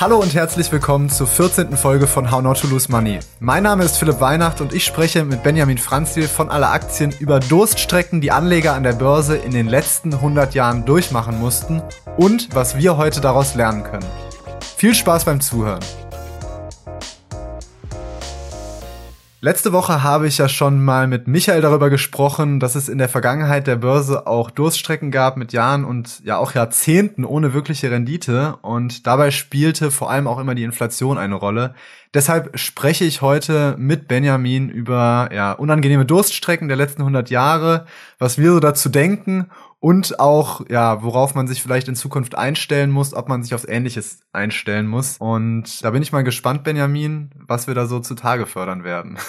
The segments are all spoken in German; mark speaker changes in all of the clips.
Speaker 1: Hallo und herzlich willkommen zur 14. Folge von How Not to Lose Money. Mein Name ist Philipp Weihnacht und ich spreche mit Benjamin Franzil von Alle Aktien über Durststrecken, die Anleger an der Börse in den letzten 100 Jahren durchmachen mussten und was wir heute daraus lernen können. Viel Spaß beim Zuhören. Letzte Woche habe ich ja schon mal mit Michael darüber gesprochen, dass es in der Vergangenheit der Börse auch Durststrecken gab mit Jahren und ja auch Jahrzehnten ohne wirkliche Rendite und dabei spielte vor allem auch immer die Inflation eine Rolle. Deshalb spreche ich heute mit Benjamin über ja, unangenehme Durststrecken der letzten 100 Jahre, was wir so dazu denken und auch, ja, worauf man sich vielleicht in Zukunft einstellen muss, ob man sich aufs Ähnliches einstellen muss. Und da bin ich mal gespannt, Benjamin, was wir da so zutage fördern werden.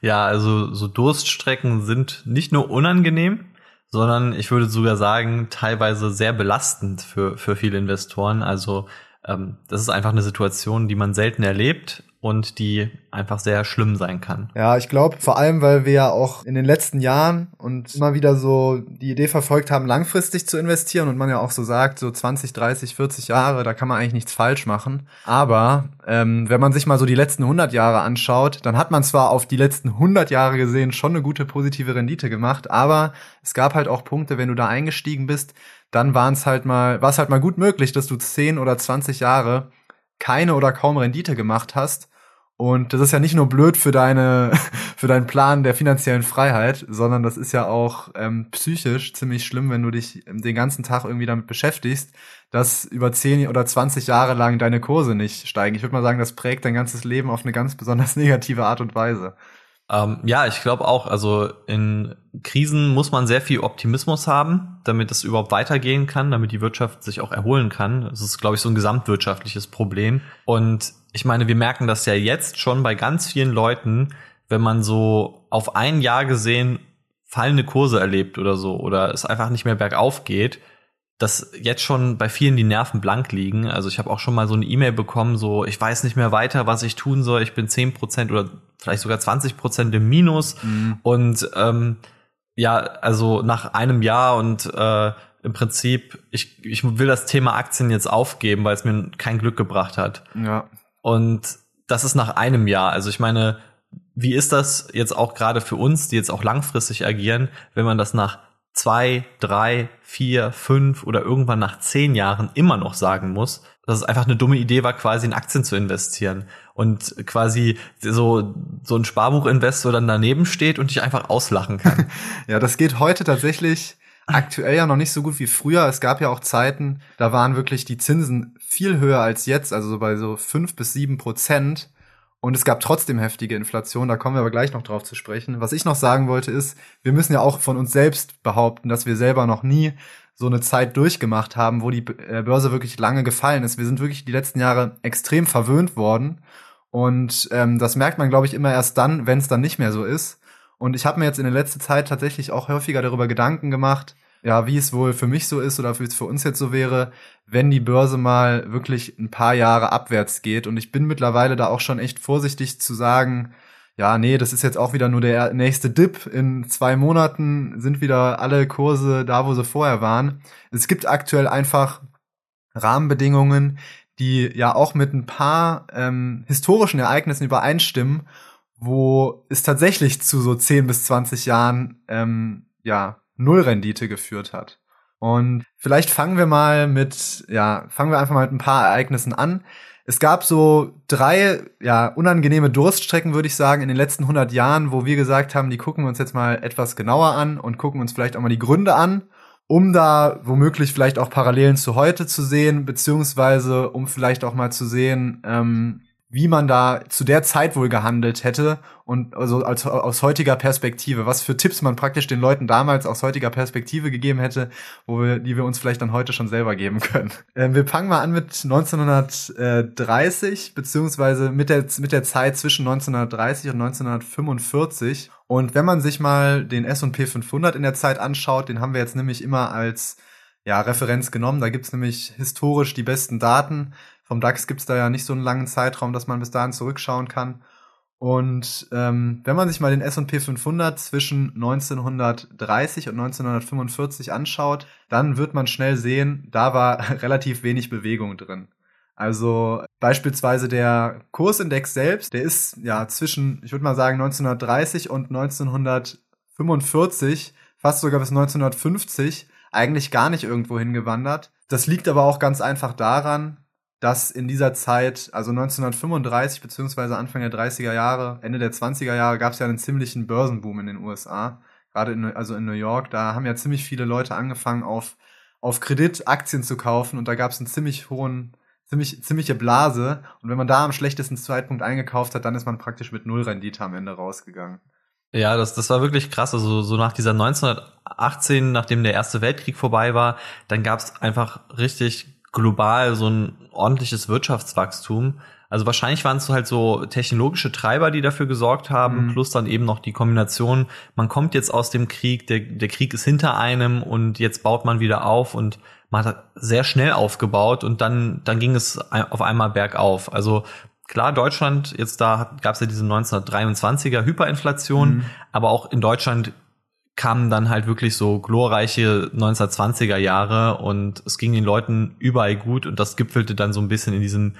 Speaker 2: Ja, also so Durststrecken sind nicht nur unangenehm, sondern ich würde sogar sagen, teilweise sehr belastend für, für viele Investoren. Also ähm, das ist einfach eine Situation, die man selten erlebt und die einfach sehr schlimm sein kann.
Speaker 1: Ja, ich glaube, vor allem, weil wir ja auch in den letzten Jahren und immer wieder so die Idee verfolgt haben, langfristig zu investieren und man ja auch so sagt, so 20, 30, 40 Jahre, da kann man eigentlich nichts falsch machen. Aber ähm, wenn man sich mal so die letzten 100 Jahre anschaut, dann hat man zwar auf die letzten 100 Jahre gesehen schon eine gute positive Rendite gemacht, aber es gab halt auch Punkte, wenn du da eingestiegen bist, dann waren es halt mal, war es halt mal gut möglich, dass du 10 oder 20 Jahre keine oder kaum Rendite gemacht hast. Und das ist ja nicht nur blöd für deine, für deinen Plan der finanziellen Freiheit, sondern das ist ja auch ähm, psychisch ziemlich schlimm, wenn du dich den ganzen Tag irgendwie damit beschäftigst, dass über 10 oder 20 Jahre lang deine Kurse nicht steigen. Ich würde mal sagen, das prägt dein ganzes Leben auf eine ganz besonders negative Art und Weise.
Speaker 2: Ähm, ja, ich glaube auch, also in Krisen muss man sehr viel Optimismus haben, damit es überhaupt weitergehen kann, damit die Wirtschaft sich auch erholen kann. Das ist, glaube ich, so ein gesamtwirtschaftliches Problem. Und ich meine, wir merken das ja jetzt schon bei ganz vielen Leuten, wenn man so auf ein Jahr gesehen fallende Kurse erlebt oder so, oder es einfach nicht mehr bergauf geht, dass jetzt schon bei vielen die Nerven blank liegen. Also ich habe auch schon mal so eine E-Mail bekommen, so ich weiß nicht mehr weiter, was ich tun soll. Ich bin zehn Prozent oder vielleicht sogar 20 Prozent im Minus. Mhm. Und ähm, ja, also nach einem Jahr und äh, im Prinzip, ich, ich will das Thema Aktien jetzt aufgeben, weil es mir kein Glück gebracht hat.
Speaker 1: Ja.
Speaker 2: Und das ist nach einem Jahr. Also ich meine, wie ist das jetzt auch gerade für uns, die jetzt auch langfristig agieren, wenn man das nach zwei, drei, vier, fünf oder irgendwann nach zehn Jahren immer noch sagen muss, dass es einfach eine dumme Idee war, quasi in Aktien zu investieren und quasi so, so ein Sparbuchinvestor dann daneben steht und dich einfach auslachen kann.
Speaker 1: ja, das geht heute tatsächlich aktuell ja noch nicht so gut wie früher. Es gab ja auch Zeiten, da waren wirklich die Zinsen viel höher als jetzt, also so bei so fünf bis sieben Prozent. Und es gab trotzdem heftige Inflation, da kommen wir aber gleich noch drauf zu sprechen. Was ich noch sagen wollte ist, wir müssen ja auch von uns selbst behaupten, dass wir selber noch nie so eine Zeit durchgemacht haben, wo die äh, Börse wirklich lange gefallen ist. Wir sind wirklich die letzten Jahre extrem verwöhnt worden. Und ähm, das merkt man, glaube ich, immer erst dann, wenn es dann nicht mehr so ist. Und ich habe mir jetzt in der letzten Zeit tatsächlich auch häufiger darüber Gedanken gemacht, ja, wie es wohl für mich so ist oder wie es für uns jetzt so wäre, wenn die Börse mal wirklich ein paar Jahre abwärts geht. Und ich bin mittlerweile da auch schon echt vorsichtig zu sagen, ja, nee, das ist jetzt auch wieder nur der nächste Dip. In zwei Monaten sind wieder alle Kurse da, wo sie vorher waren. Es gibt aktuell einfach Rahmenbedingungen, die ja auch mit ein paar ähm, historischen Ereignissen übereinstimmen, wo es tatsächlich zu so 10 bis 20 Jahren ähm, ja Nullrendite geführt hat. Und vielleicht fangen wir mal mit, ja, fangen wir einfach mal mit ein paar Ereignissen an. Es gab so drei, ja, unangenehme Durststrecken, würde ich sagen, in den letzten 100 Jahren, wo wir gesagt haben, die gucken wir uns jetzt mal etwas genauer an und gucken uns vielleicht auch mal die Gründe an, um da womöglich vielleicht auch Parallelen zu heute zu sehen, beziehungsweise um vielleicht auch mal zu sehen, ähm, wie man da zu der Zeit wohl gehandelt hätte und also als, aus heutiger Perspektive, was für Tipps man praktisch den Leuten damals aus heutiger Perspektive gegeben hätte, wo wir, die wir uns vielleicht dann heute schon selber geben können. Ähm, wir fangen mal an mit 1930 beziehungsweise mit der mit der Zeit zwischen 1930 und 1945. Und wenn man sich mal den S&P 500 in der Zeit anschaut, den haben wir jetzt nämlich immer als ja, Referenz genommen. Da gibt's nämlich historisch die besten Daten. Vom DAX gibt's da ja nicht so einen langen Zeitraum, dass man bis dahin zurückschauen kann. Und ähm, wenn man sich mal den S&P 500 zwischen 1930 und 1945 anschaut, dann wird man schnell sehen, da war relativ wenig Bewegung drin. Also beispielsweise der Kursindex selbst, der ist ja zwischen, ich würde mal sagen, 1930 und 1945, fast sogar bis 1950, eigentlich gar nicht irgendwo hingewandert. Das liegt aber auch ganz einfach daran, dass in dieser Zeit, also 1935 beziehungsweise Anfang der 30er Jahre, Ende der 20er Jahre, gab es ja einen ziemlichen Börsenboom in den USA. Gerade in, also in New York, da haben ja ziemlich viele Leute angefangen, auf, auf Kredit Aktien zu kaufen und da gab es einen ziemlich hohen ziemlich, ziemliche Blase. Und wenn man da am schlechtesten Zeitpunkt eingekauft hat, dann ist man praktisch mit null Rendite am Ende rausgegangen.
Speaker 2: Ja, das, das war wirklich krass. Also so nach dieser 1918, nachdem der Erste Weltkrieg vorbei war, dann gab es einfach richtig global so ein ordentliches Wirtschaftswachstum. Also wahrscheinlich waren es halt so technologische Treiber, die dafür gesorgt haben, mhm. plus dann eben noch die Kombination, man kommt jetzt aus dem Krieg, der, der Krieg ist hinter einem und jetzt baut man wieder auf und man hat sehr schnell aufgebaut und dann, dann ging es auf einmal bergauf. Also klar, Deutschland, jetzt da gab es ja diese 1923er Hyperinflation, mhm. aber auch in Deutschland kamen dann halt wirklich so glorreiche 1920er Jahre und es ging den Leuten überall gut und das gipfelte dann so ein bisschen in diesem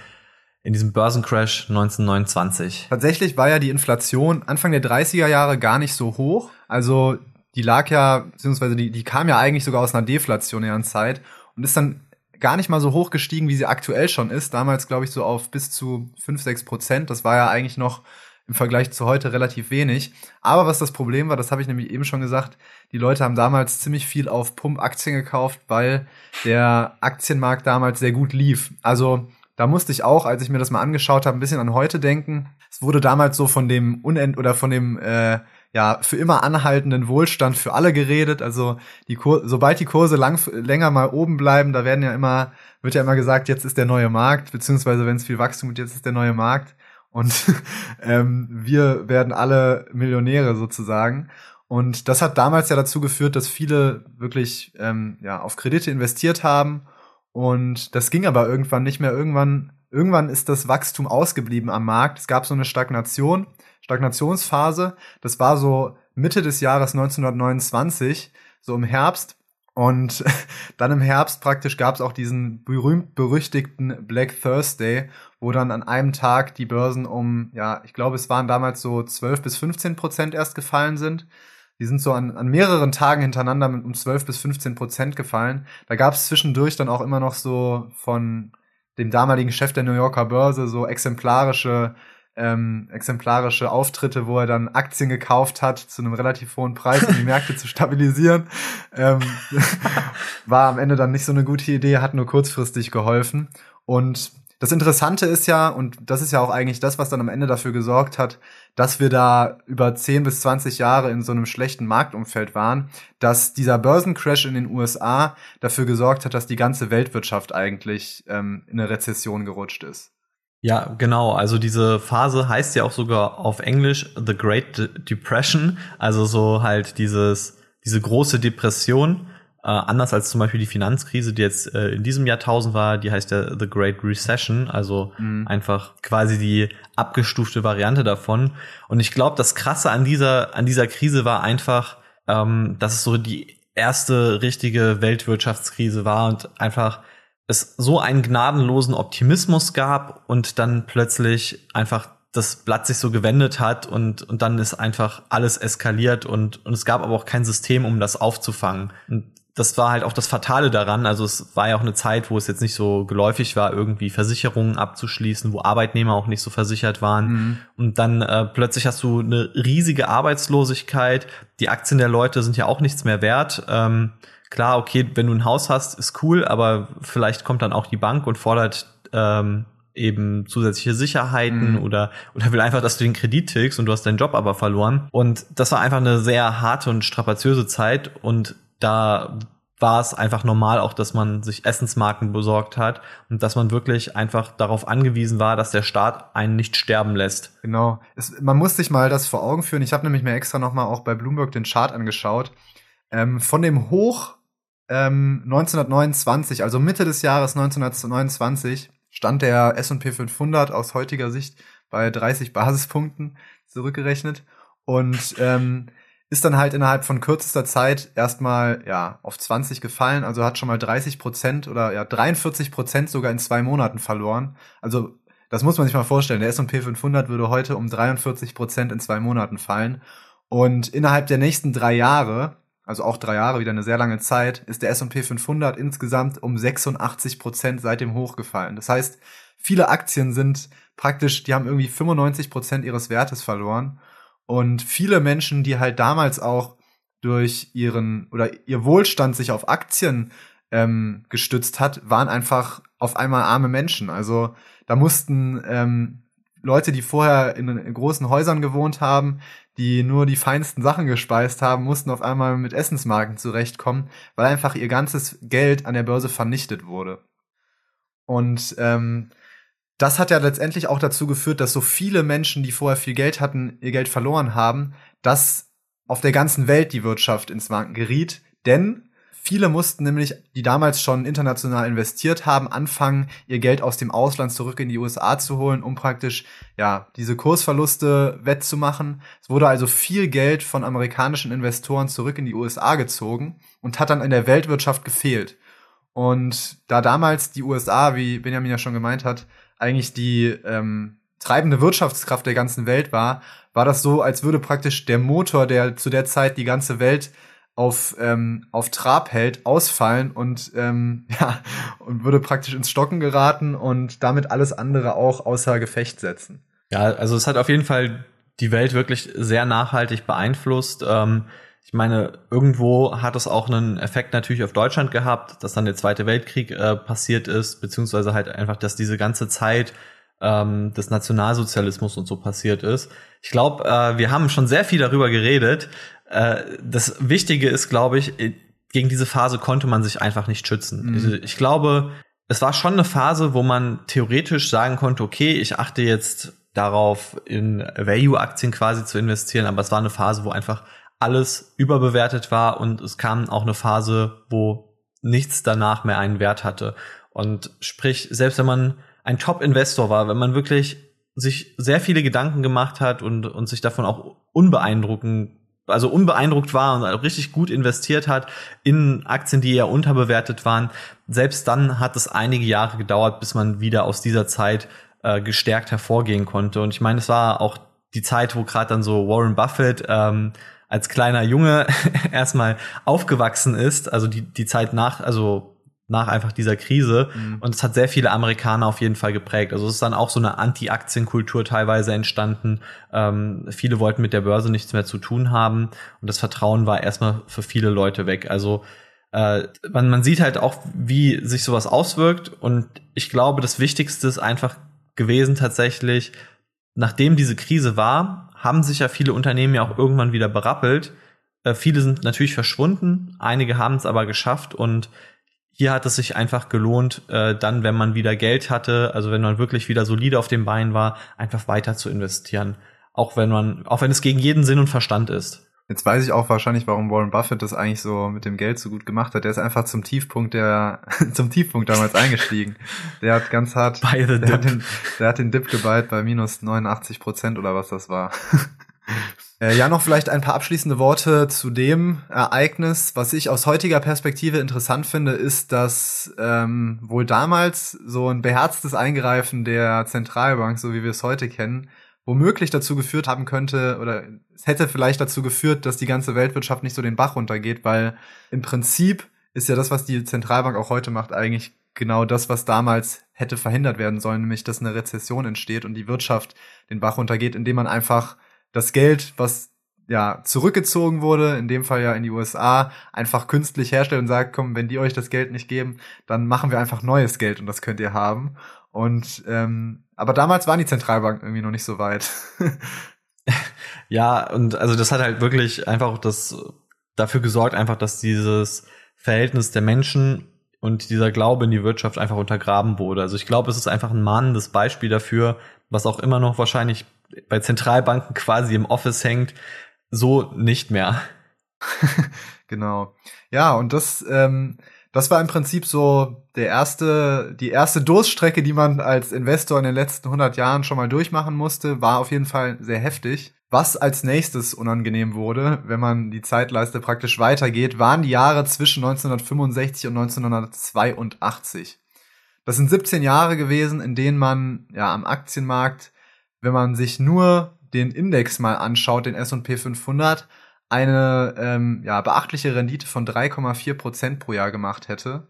Speaker 2: in diesem Börsencrash 1929.
Speaker 1: Tatsächlich war ja die Inflation Anfang der 30er Jahre gar nicht so hoch. Also die lag ja, beziehungsweise die, die kam ja eigentlich sogar aus einer deflationären Zeit und ist dann gar nicht mal so hoch gestiegen, wie sie aktuell schon ist. Damals, glaube ich, so auf bis zu 5, 6 Prozent. Das war ja eigentlich noch im Vergleich zu heute relativ wenig. Aber was das Problem war, das habe ich nämlich eben schon gesagt, die Leute haben damals ziemlich viel auf Pump-Aktien gekauft, weil der Aktienmarkt damals sehr gut lief. Also da musste ich auch, als ich mir das mal angeschaut habe, ein bisschen an heute denken. Es wurde damals so von dem Unend oder von dem äh, ja für immer anhaltenden Wohlstand für alle geredet. Also die Kur sobald die Kurse lang, länger mal oben bleiben, da werden ja immer wird ja immer gesagt, jetzt ist der neue Markt, beziehungsweise wenn es viel Wachstum gibt, jetzt ist der neue Markt und ähm, wir werden alle Millionäre sozusagen. Und das hat damals ja dazu geführt, dass viele wirklich ähm, ja auf Kredite investiert haben und das ging aber irgendwann nicht mehr. Irgendwann irgendwann ist das Wachstum ausgeblieben am Markt. Es gab so eine Stagnation Stagnationsphase. Das war so Mitte des Jahres 1929, so im Herbst. Und dann im Herbst praktisch gab es auch diesen berühmt-berüchtigten Black Thursday, wo dann an einem Tag die Börsen um, ja, ich glaube, es waren damals so 12 bis 15 Prozent erst gefallen sind. Die sind so an, an mehreren Tagen hintereinander um 12 bis 15 Prozent gefallen. Da gab es zwischendurch dann auch immer noch so von dem damaligen Chef der New Yorker Börse so exemplarische ähm, exemplarische Auftritte, wo er dann Aktien gekauft hat zu einem relativ hohen Preis, um die Märkte zu stabilisieren. Ähm, war am Ende dann nicht so eine gute Idee, hat nur kurzfristig geholfen. Und das Interessante ist ja, und das ist ja auch eigentlich das, was dann am Ende dafür gesorgt hat, dass wir da über 10 bis 20 Jahre in so einem schlechten Marktumfeld waren, dass dieser Börsencrash in den USA dafür gesorgt hat, dass die ganze Weltwirtschaft eigentlich ähm, in eine Rezession gerutscht ist.
Speaker 2: Ja, genau. Also diese Phase heißt ja auch sogar auf Englisch The Great Depression. Also so halt dieses, diese große Depression. Äh, anders als zum Beispiel die Finanzkrise, die jetzt äh, in diesem Jahrtausend war, die heißt ja The Great Recession. Also mhm. einfach quasi die abgestufte Variante davon. Und ich glaube, das Krasse an dieser, an dieser Krise war einfach, ähm, dass es so die erste richtige Weltwirtschaftskrise war und einfach es so einen gnadenlosen Optimismus gab und dann plötzlich einfach das Blatt sich so gewendet hat und, und dann ist einfach alles eskaliert und, und es gab aber auch kein System, um das aufzufangen. Und das war halt auch das Fatale daran. Also es war ja auch eine Zeit, wo es jetzt nicht so geläufig war, irgendwie Versicherungen abzuschließen, wo Arbeitnehmer auch nicht so versichert waren. Mhm. Und dann äh, plötzlich hast du eine riesige Arbeitslosigkeit. Die Aktien der Leute sind ja auch nichts mehr wert. Ähm, klar, okay, wenn du ein Haus hast, ist cool, aber vielleicht kommt dann auch die Bank und fordert ähm, eben zusätzliche Sicherheiten mhm. oder oder will einfach, dass du den Kredit tilgst und du hast deinen Job aber verloren. Und das war einfach eine sehr harte und strapaziöse Zeit und da war es einfach normal auch, dass man sich Essensmarken besorgt hat und dass man wirklich einfach darauf angewiesen war, dass der Staat einen nicht sterben lässt.
Speaker 1: Genau. Es, man muss sich mal das vor Augen führen. Ich habe nämlich mir extra noch mal auch bei Bloomberg den Chart angeschaut. Ähm, von dem Hoch ähm, 1929, also Mitte des Jahres 1929, stand der S&P 500 aus heutiger Sicht bei 30 Basispunkten zurückgerechnet. Und ähm, ist dann halt innerhalb von kürzester Zeit erstmal ja auf 20 gefallen, also hat schon mal 30 Prozent oder ja 43 Prozent sogar in zwei Monaten verloren. Also das muss man sich mal vorstellen. Der S&P 500 würde heute um 43 Prozent in zwei Monaten fallen und innerhalb der nächsten drei Jahre, also auch drei Jahre wieder eine sehr lange Zeit, ist der S&P 500 insgesamt um 86 Prozent seit dem Hoch gefallen. Das heißt, viele Aktien sind praktisch, die haben irgendwie 95 Prozent ihres Wertes verloren und viele Menschen, die halt damals auch durch ihren oder ihr Wohlstand sich auf Aktien ähm, gestützt hat, waren einfach auf einmal arme Menschen. Also da mussten ähm, Leute, die vorher in, in großen Häusern gewohnt haben, die nur die feinsten Sachen gespeist haben, mussten auf einmal mit Essensmarken zurechtkommen, weil einfach ihr ganzes Geld an der Börse vernichtet wurde. Und ähm, das hat ja letztendlich auch dazu geführt, dass so viele Menschen, die vorher viel Geld hatten, ihr Geld verloren haben, dass auf der ganzen Welt die Wirtschaft ins Wanken geriet. Denn viele mussten nämlich, die damals schon international investiert haben, anfangen, ihr Geld aus dem Ausland zurück in die USA zu holen, um praktisch, ja, diese Kursverluste wettzumachen. Es wurde also viel Geld von amerikanischen Investoren zurück in die USA gezogen und hat dann in der Weltwirtschaft gefehlt. Und da damals die USA, wie Benjamin ja schon gemeint hat, eigentlich die ähm, treibende Wirtschaftskraft der ganzen Welt war, war das so, als würde praktisch der Motor, der zu der Zeit die ganze Welt auf, ähm, auf Trab hält, ausfallen und, ähm, ja, und würde praktisch ins Stocken geraten und damit alles andere auch außer Gefecht setzen.
Speaker 2: Ja, also es hat auf jeden Fall die Welt wirklich sehr nachhaltig beeinflusst. Ähm, ich meine, irgendwo hat es auch einen Effekt natürlich auf Deutschland gehabt, dass dann der Zweite Weltkrieg äh, passiert ist, beziehungsweise halt einfach, dass diese ganze Zeit ähm, des Nationalsozialismus und so passiert ist. Ich glaube, äh, wir haben schon sehr viel darüber geredet. Äh, das Wichtige ist, glaube ich, gegen diese Phase konnte man sich einfach nicht schützen. Mhm. Also ich glaube, es war schon eine Phase, wo man theoretisch sagen konnte, okay, ich achte jetzt darauf, in Value-Aktien quasi zu investieren, aber es war eine Phase, wo einfach alles überbewertet war und es kam auch eine Phase, wo nichts danach mehr einen Wert hatte. Und sprich, selbst wenn man ein Top-Investor war, wenn man wirklich sich sehr viele Gedanken gemacht hat und, und sich davon auch unbeeindrucken, also unbeeindruckt war und richtig gut investiert hat in Aktien, die eher unterbewertet waren, selbst dann hat es einige Jahre gedauert, bis man wieder aus dieser Zeit äh, gestärkt hervorgehen konnte. Und ich meine, es war auch die Zeit, wo gerade dann so Warren Buffett ähm, als kleiner Junge erstmal aufgewachsen ist, also die, die Zeit nach, also nach einfach dieser Krise. Mhm. Und es hat sehr viele Amerikaner auf jeden Fall geprägt. Also es ist dann auch so eine Anti-Aktien-Kultur teilweise entstanden. Ähm, viele wollten mit der Börse nichts mehr zu tun haben. Und das Vertrauen war erstmal für viele Leute weg. Also äh, man, man sieht halt auch, wie sich sowas auswirkt. Und ich glaube, das Wichtigste ist einfach gewesen tatsächlich, nachdem diese Krise war, haben sich ja viele Unternehmen ja auch irgendwann wieder berappelt. Äh, viele sind natürlich verschwunden, einige haben es aber geschafft und hier hat es sich einfach gelohnt, äh, dann, wenn man wieder Geld hatte, also wenn man wirklich wieder solide auf dem Bein war, einfach weiter zu investieren. Auch wenn man, auch wenn es gegen jeden Sinn und Verstand ist.
Speaker 1: Jetzt weiß ich auch wahrscheinlich, warum Warren Buffett das eigentlich so mit dem Geld so gut gemacht hat. Der ist einfach zum Tiefpunkt der, zum Tiefpunkt damals eingestiegen. Der hat ganz hart, der,
Speaker 2: dip.
Speaker 1: Hat den, der hat den Dip geballt bei minus 89 Prozent oder was das war. Äh, ja, noch vielleicht ein paar abschließende Worte zu dem Ereignis. Was ich aus heutiger Perspektive interessant finde, ist, dass ähm, wohl damals so ein beherztes Eingreifen der Zentralbank, so wie wir es heute kennen, womöglich dazu geführt haben könnte oder es hätte vielleicht dazu geführt, dass die ganze Weltwirtschaft nicht so den Bach runtergeht, weil im Prinzip ist ja das, was die Zentralbank auch heute macht, eigentlich genau das, was damals hätte verhindert werden sollen, nämlich dass eine Rezession entsteht und die Wirtschaft den Bach runtergeht, indem man einfach das Geld, was ja zurückgezogen wurde, in dem Fall ja in die USA, einfach künstlich herstellt und sagt, komm, wenn die euch das Geld nicht geben, dann machen wir einfach neues Geld und das könnt ihr haben. Und ähm, aber damals waren die Zentralbanken irgendwie noch nicht so weit.
Speaker 2: ja, und also das hat halt wirklich einfach das dafür gesorgt, einfach, dass dieses Verhältnis der Menschen und dieser Glaube in die Wirtschaft einfach untergraben wurde. Also ich glaube, es ist einfach ein mahnendes Beispiel dafür, was auch immer noch wahrscheinlich bei Zentralbanken quasi im Office hängt, so nicht mehr.
Speaker 1: genau. Ja, und das ähm, das war im Prinzip so der erste, die erste Durststrecke, die man als Investor in den letzten 100 Jahren schon mal durchmachen musste, war auf jeden Fall sehr heftig. Was als nächstes unangenehm wurde, wenn man die Zeitleiste praktisch weitergeht, waren die Jahre zwischen 1965 und 1982. Das sind 17 Jahre gewesen, in denen man ja am Aktienmarkt, wenn man sich nur den Index mal anschaut, den S&P 500, eine ähm, ja, beachtliche Rendite von 3,4 Prozent pro Jahr gemacht hätte.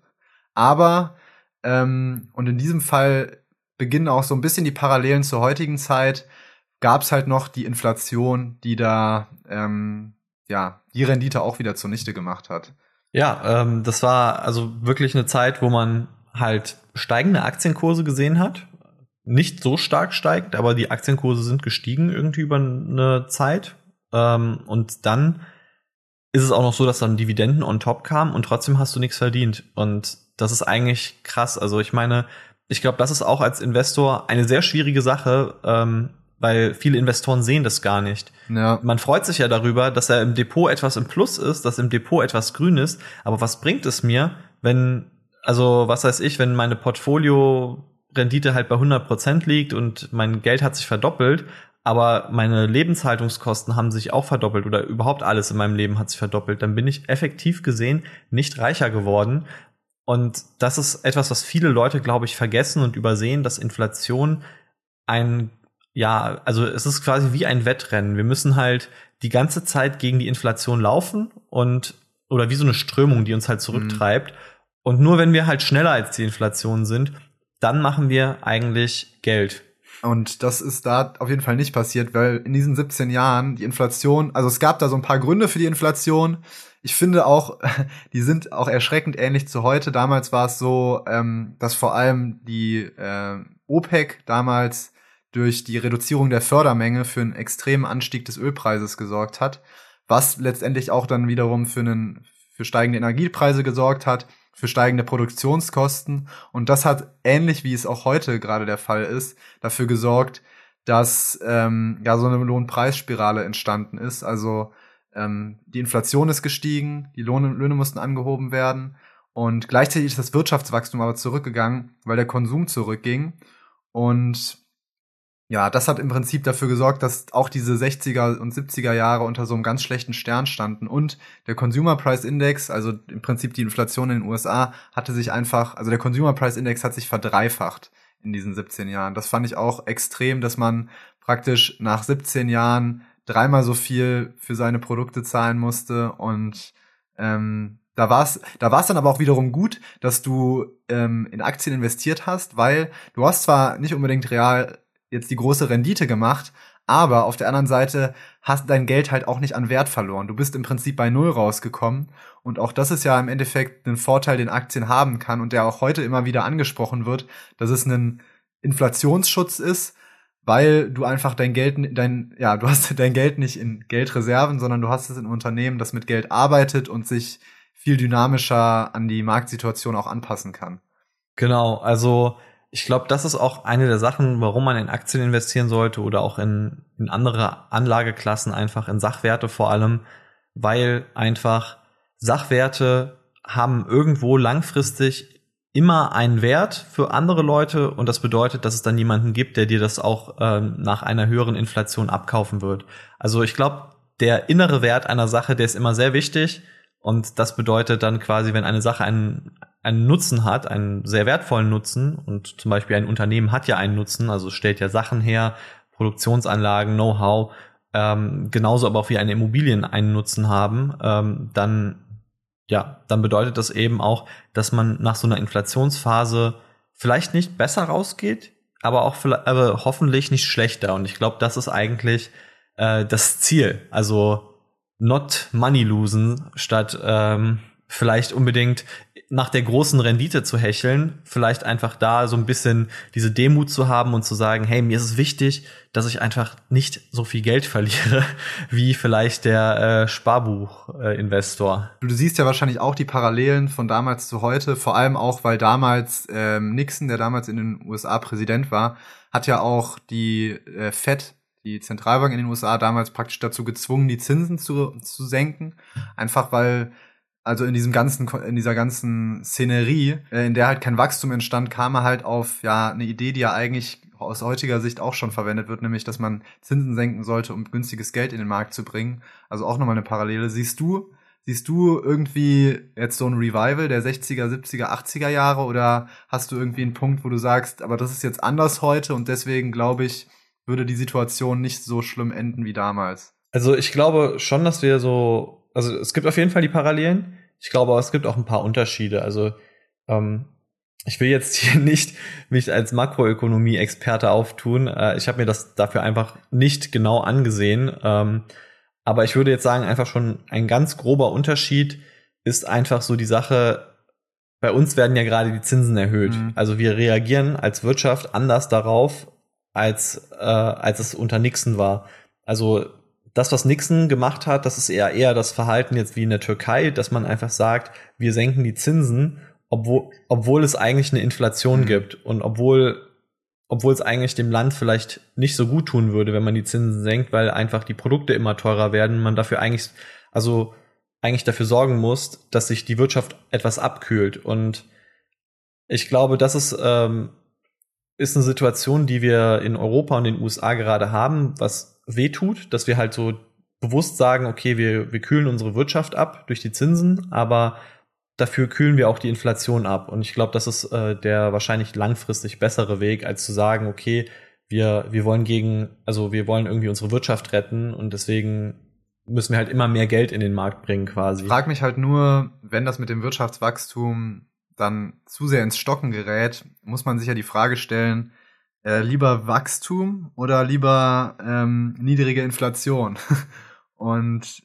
Speaker 1: Aber, ähm, und in diesem Fall beginnen auch so ein bisschen die Parallelen zur heutigen Zeit, gab es halt noch die Inflation, die da ähm, ja die Rendite auch wieder zunichte gemacht hat.
Speaker 2: Ja, ähm, das war also wirklich eine Zeit, wo man halt steigende Aktienkurse gesehen hat. Nicht so stark steigt, aber die Aktienkurse sind gestiegen irgendwie über eine Zeit. Ähm, und dann ist es auch noch so, dass dann Dividenden on top kamen und trotzdem hast du nichts verdient. Und das ist eigentlich krass. Also ich meine, ich glaube, das ist auch als Investor eine sehr schwierige Sache, ähm, weil viele Investoren sehen das gar nicht. Ja. Man freut sich ja darüber, dass er im Depot etwas im Plus ist, dass im Depot etwas grün ist. Aber was bringt es mir, wenn also was weiß ich, wenn meine Portfolio-Rendite halt bei 100% liegt und mein Geld hat sich verdoppelt, aber meine Lebenshaltungskosten haben sich auch verdoppelt oder überhaupt alles in meinem Leben hat sich verdoppelt, dann bin ich effektiv gesehen nicht reicher geworden. Und das ist etwas, was viele Leute, glaube ich, vergessen und übersehen, dass Inflation ein, ja, also es ist quasi wie ein Wettrennen. Wir müssen halt die ganze Zeit gegen die Inflation laufen und, oder wie so eine Strömung, die uns halt zurücktreibt. Mhm. Und nur wenn wir halt schneller als die Inflation sind, dann machen wir eigentlich Geld.
Speaker 1: Und das ist da auf jeden Fall nicht passiert, weil in diesen 17 Jahren die Inflation, also es gab da so ein paar Gründe für die Inflation. Ich finde auch, die sind auch erschreckend ähnlich zu heute. Damals war es so, ähm, dass vor allem die äh, OPEC damals durch die Reduzierung der Fördermenge für einen extremen Anstieg des Ölpreises gesorgt hat, was letztendlich auch dann wiederum für einen für steigende Energiepreise gesorgt hat für steigende Produktionskosten. Und das hat, ähnlich wie es auch heute gerade der Fall ist, dafür gesorgt, dass ähm, ja so eine Lohnpreisspirale entstanden ist. Also ähm, die Inflation ist gestiegen, die Lohne, Löhne mussten angehoben werden und gleichzeitig ist das Wirtschaftswachstum aber zurückgegangen, weil der Konsum zurückging. Und ja, das hat im Prinzip dafür gesorgt, dass auch diese 60er und 70er Jahre unter so einem ganz schlechten Stern standen. Und der Consumer Price Index, also im Prinzip die Inflation in den USA, hatte sich einfach, also der Consumer Price Index hat sich verdreifacht in diesen 17 Jahren. Das fand ich auch extrem, dass man praktisch nach 17 Jahren dreimal so viel für seine Produkte zahlen musste und ähm, da war es da war's dann aber auch wiederum gut, dass du ähm, in Aktien investiert hast, weil du hast zwar nicht unbedingt real jetzt die große Rendite gemacht, aber auf der anderen Seite hast dein Geld halt auch nicht an Wert verloren. Du bist im Prinzip bei Null rausgekommen. Und auch das ist ja im Endeffekt ein Vorteil, den Aktien haben kann und der auch heute immer wieder angesprochen wird, dass es ein Inflationsschutz ist, weil du einfach dein Geld, dein, ja, du hast dein Geld nicht in Geldreserven, sondern du hast es in Unternehmen, das mit Geld arbeitet und sich viel dynamischer an die Marktsituation auch anpassen kann.
Speaker 2: Genau, also ich glaube, das ist auch eine der Sachen, warum man in Aktien investieren sollte oder auch in, in andere Anlageklassen, einfach in Sachwerte vor allem, weil einfach Sachwerte haben irgendwo langfristig immer einen Wert für andere Leute und das bedeutet, dass es dann jemanden gibt, der dir das auch ähm, nach einer höheren Inflation abkaufen wird. Also ich glaube, der innere Wert einer Sache, der ist immer sehr wichtig und das bedeutet dann quasi, wenn eine Sache einen, einen Nutzen hat, einen sehr wertvollen Nutzen, und zum Beispiel ein Unternehmen hat ja einen Nutzen, also stellt ja Sachen her, Produktionsanlagen, Know-how, ähm, genauso aber auch wie eine Immobilien einen Nutzen haben, ähm, dann ja, dann bedeutet das eben auch, dass man nach so einer Inflationsphase vielleicht nicht besser rausgeht, aber auch aber hoffentlich nicht schlechter. Und ich glaube, das ist eigentlich äh, das Ziel. Also not money losen, statt ähm, vielleicht unbedingt nach der großen Rendite zu hecheln, vielleicht einfach da so ein bisschen diese Demut zu haben und zu sagen, hey, mir ist es wichtig, dass ich einfach nicht so viel Geld verliere, wie vielleicht der äh, Sparbuch-Investor.
Speaker 1: Äh, du siehst ja wahrscheinlich auch die Parallelen von damals zu heute, vor allem auch, weil damals ähm, Nixon, der damals in den USA Präsident war, hat ja auch die äh, Fed die Zentralbank in den USA damals praktisch dazu gezwungen, die Zinsen zu, zu senken. Einfach weil also in diesem ganzen, in dieser ganzen Szenerie, äh, in der halt kein Wachstum entstand, kam er halt auf ja eine Idee, die er eigentlich aus heutiger Sicht auch schon verwendet wird, nämlich dass man Zinsen senken sollte, um günstiges Geld in den Markt zu bringen. Also auch nochmal eine Parallele. Siehst du, siehst du irgendwie jetzt so ein Revival der 60er, 70er, 80er Jahre oder hast du irgendwie einen Punkt, wo du sagst, aber das ist jetzt anders heute und deswegen glaube ich, würde die Situation nicht so schlimm enden wie damals?
Speaker 2: Also ich glaube schon, dass wir so, also es gibt auf jeden Fall die Parallelen. Ich glaube, aber es gibt auch ein paar Unterschiede. Also ähm, ich will jetzt hier nicht mich als Makroökonomie-Experte auftun. Äh, ich habe mir das dafür einfach nicht genau angesehen. Ähm, aber ich würde jetzt sagen, einfach schon ein ganz grober Unterschied ist einfach so die Sache, bei uns werden ja gerade die Zinsen erhöht. Mhm. Also wir reagieren als Wirtschaft anders darauf, als, äh, als es unter Nixon war. Also das, was Nixon gemacht hat, das ist eher eher das Verhalten jetzt wie in der Türkei, dass man einfach sagt, wir senken die Zinsen obwohl, obwohl es eigentlich eine Inflation mhm. gibt und obwohl, obwohl es eigentlich dem Land vielleicht nicht so gut tun würde, wenn man die Zinsen senkt, weil einfach die Produkte immer teurer werden, man dafür eigentlich, also eigentlich dafür sorgen muss, dass sich die Wirtschaft etwas abkühlt. Und ich glaube, das ist, ähm, ist eine Situation, die wir in Europa und den USA gerade haben, was wehtut, dass wir halt so bewusst sagen, okay, wir, wir kühlen unsere Wirtschaft ab durch die Zinsen, aber dafür kühlen wir auch die Inflation ab. Und ich glaube, das ist äh, der wahrscheinlich langfristig bessere Weg, als zu sagen, okay, wir, wir wollen gegen, also wir wollen irgendwie unsere Wirtschaft retten und deswegen müssen wir halt immer mehr Geld in den Markt bringen quasi.
Speaker 1: Ich frag mich halt nur, wenn das mit dem Wirtschaftswachstum dann zu sehr ins Stocken gerät, muss man sich ja die Frage stellen, äh, lieber Wachstum oder lieber ähm, niedrige Inflation? und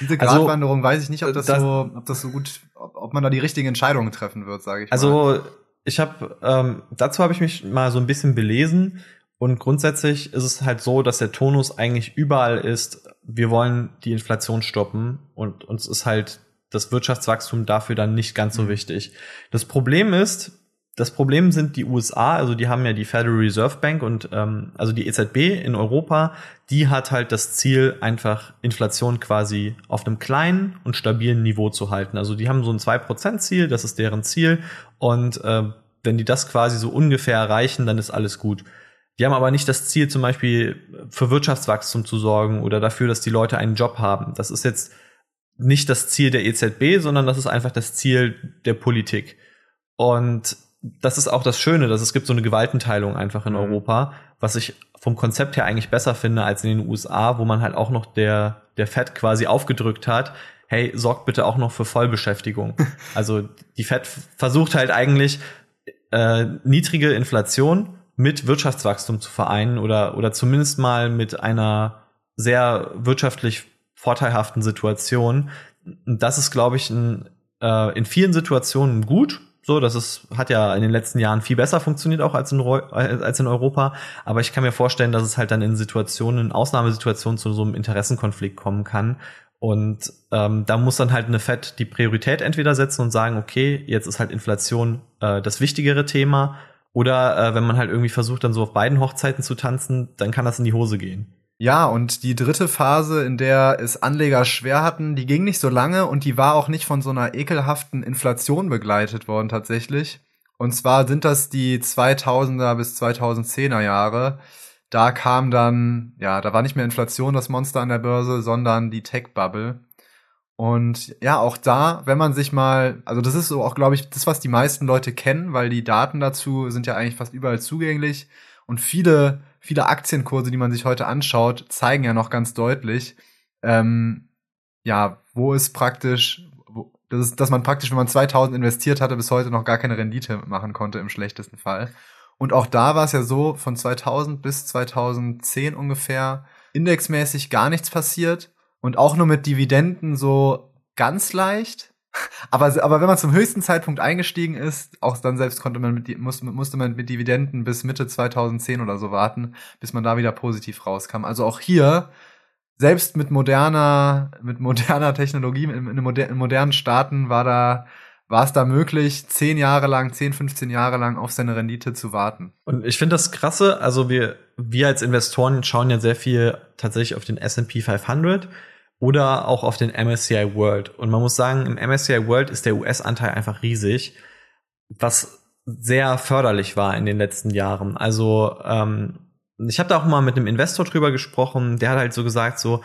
Speaker 1: diese also, Gratwanderung also, weiß ich nicht, ob das, das, so, ob das so gut, ob, ob man da die richtigen Entscheidungen treffen wird, sage ich
Speaker 2: also, mal. Also ich habe ähm, dazu habe ich mich mal so ein bisschen belesen und grundsätzlich ist es halt so, dass der Tonus eigentlich überall ist. Wir wollen die Inflation stoppen und uns ist halt das Wirtschaftswachstum dafür dann nicht ganz so mhm. wichtig. Das Problem ist, das Problem sind die USA, also die haben ja die Federal Reserve Bank und ähm, also die EZB in Europa, die hat halt das Ziel, einfach Inflation quasi auf einem kleinen und stabilen Niveau zu halten. Also die haben so ein 2%-Ziel, das ist deren Ziel. Und äh, wenn die das quasi so ungefähr erreichen, dann ist alles gut. Die haben aber nicht das Ziel, zum Beispiel für Wirtschaftswachstum zu sorgen oder dafür, dass die Leute einen Job haben. Das ist jetzt nicht das Ziel der EZB, sondern das ist einfach das Ziel der Politik. Und das ist auch das Schöne, dass es gibt so eine Gewaltenteilung einfach in mhm. Europa, was ich vom Konzept her eigentlich besser finde als in den USA, wo man halt auch noch der, der Fed quasi aufgedrückt hat, hey, sorgt bitte auch noch für Vollbeschäftigung. also die Fed versucht halt eigentlich äh, niedrige Inflation mit Wirtschaftswachstum zu vereinen oder, oder zumindest mal mit einer sehr wirtschaftlich vorteilhaften Situation. Das ist, glaube ich, ein, äh, in vielen Situationen gut, so, das ist, hat ja in den letzten Jahren viel besser funktioniert auch als in, als in Europa. Aber ich kann mir vorstellen, dass es halt dann in Situationen, Ausnahmesituationen zu so einem Interessenkonflikt kommen kann. Und ähm, da muss dann halt eine FED die Priorität entweder setzen und sagen, okay, jetzt ist halt Inflation äh, das wichtigere Thema. Oder äh, wenn man halt irgendwie versucht, dann so auf beiden Hochzeiten zu tanzen, dann kann das in die Hose gehen.
Speaker 1: Ja, und die dritte Phase, in der es Anleger schwer hatten, die ging nicht so lange und die war auch nicht von so einer ekelhaften Inflation begleitet worden tatsächlich. Und zwar sind das die 2000er bis 2010er Jahre. Da kam dann, ja, da war nicht mehr Inflation das Monster an der Börse, sondern die Tech-Bubble. Und ja, auch da, wenn man sich mal, also das ist so auch, glaube ich, das, was die meisten Leute kennen, weil die Daten dazu sind ja eigentlich fast überall zugänglich. Und viele viele Aktienkurse, die man sich heute anschaut, zeigen ja noch ganz deutlich, ähm, ja, wo es praktisch, wo, das ist, dass man praktisch, wenn man 2000 investiert hatte, bis heute noch gar keine Rendite machen konnte im schlechtesten Fall. Und auch da war es ja so, von 2000 bis 2010 ungefähr, indexmäßig gar nichts passiert und auch nur mit Dividenden so ganz leicht. Aber, aber wenn man zum höchsten Zeitpunkt eingestiegen ist, auch dann selbst konnte man mit, musste, musste man mit Dividenden bis Mitte 2010 oder so warten, bis man da wieder positiv rauskam. Also auch hier, selbst mit moderner, mit moderner Technologie, in, in, moder in modernen Staaten war da, war es da möglich, zehn Jahre lang, zehn, 15 Jahre lang auf seine Rendite zu warten.
Speaker 2: Und ich finde das krasse, also wir, wir als Investoren schauen ja sehr viel tatsächlich auf den S&P 500 oder auch auf den MSCI World. Und man muss sagen, im MSCI World ist der US-Anteil einfach riesig, was sehr förderlich war in den letzten Jahren. Also ähm, ich habe da auch mal mit einem Investor drüber gesprochen, der hat halt so gesagt, so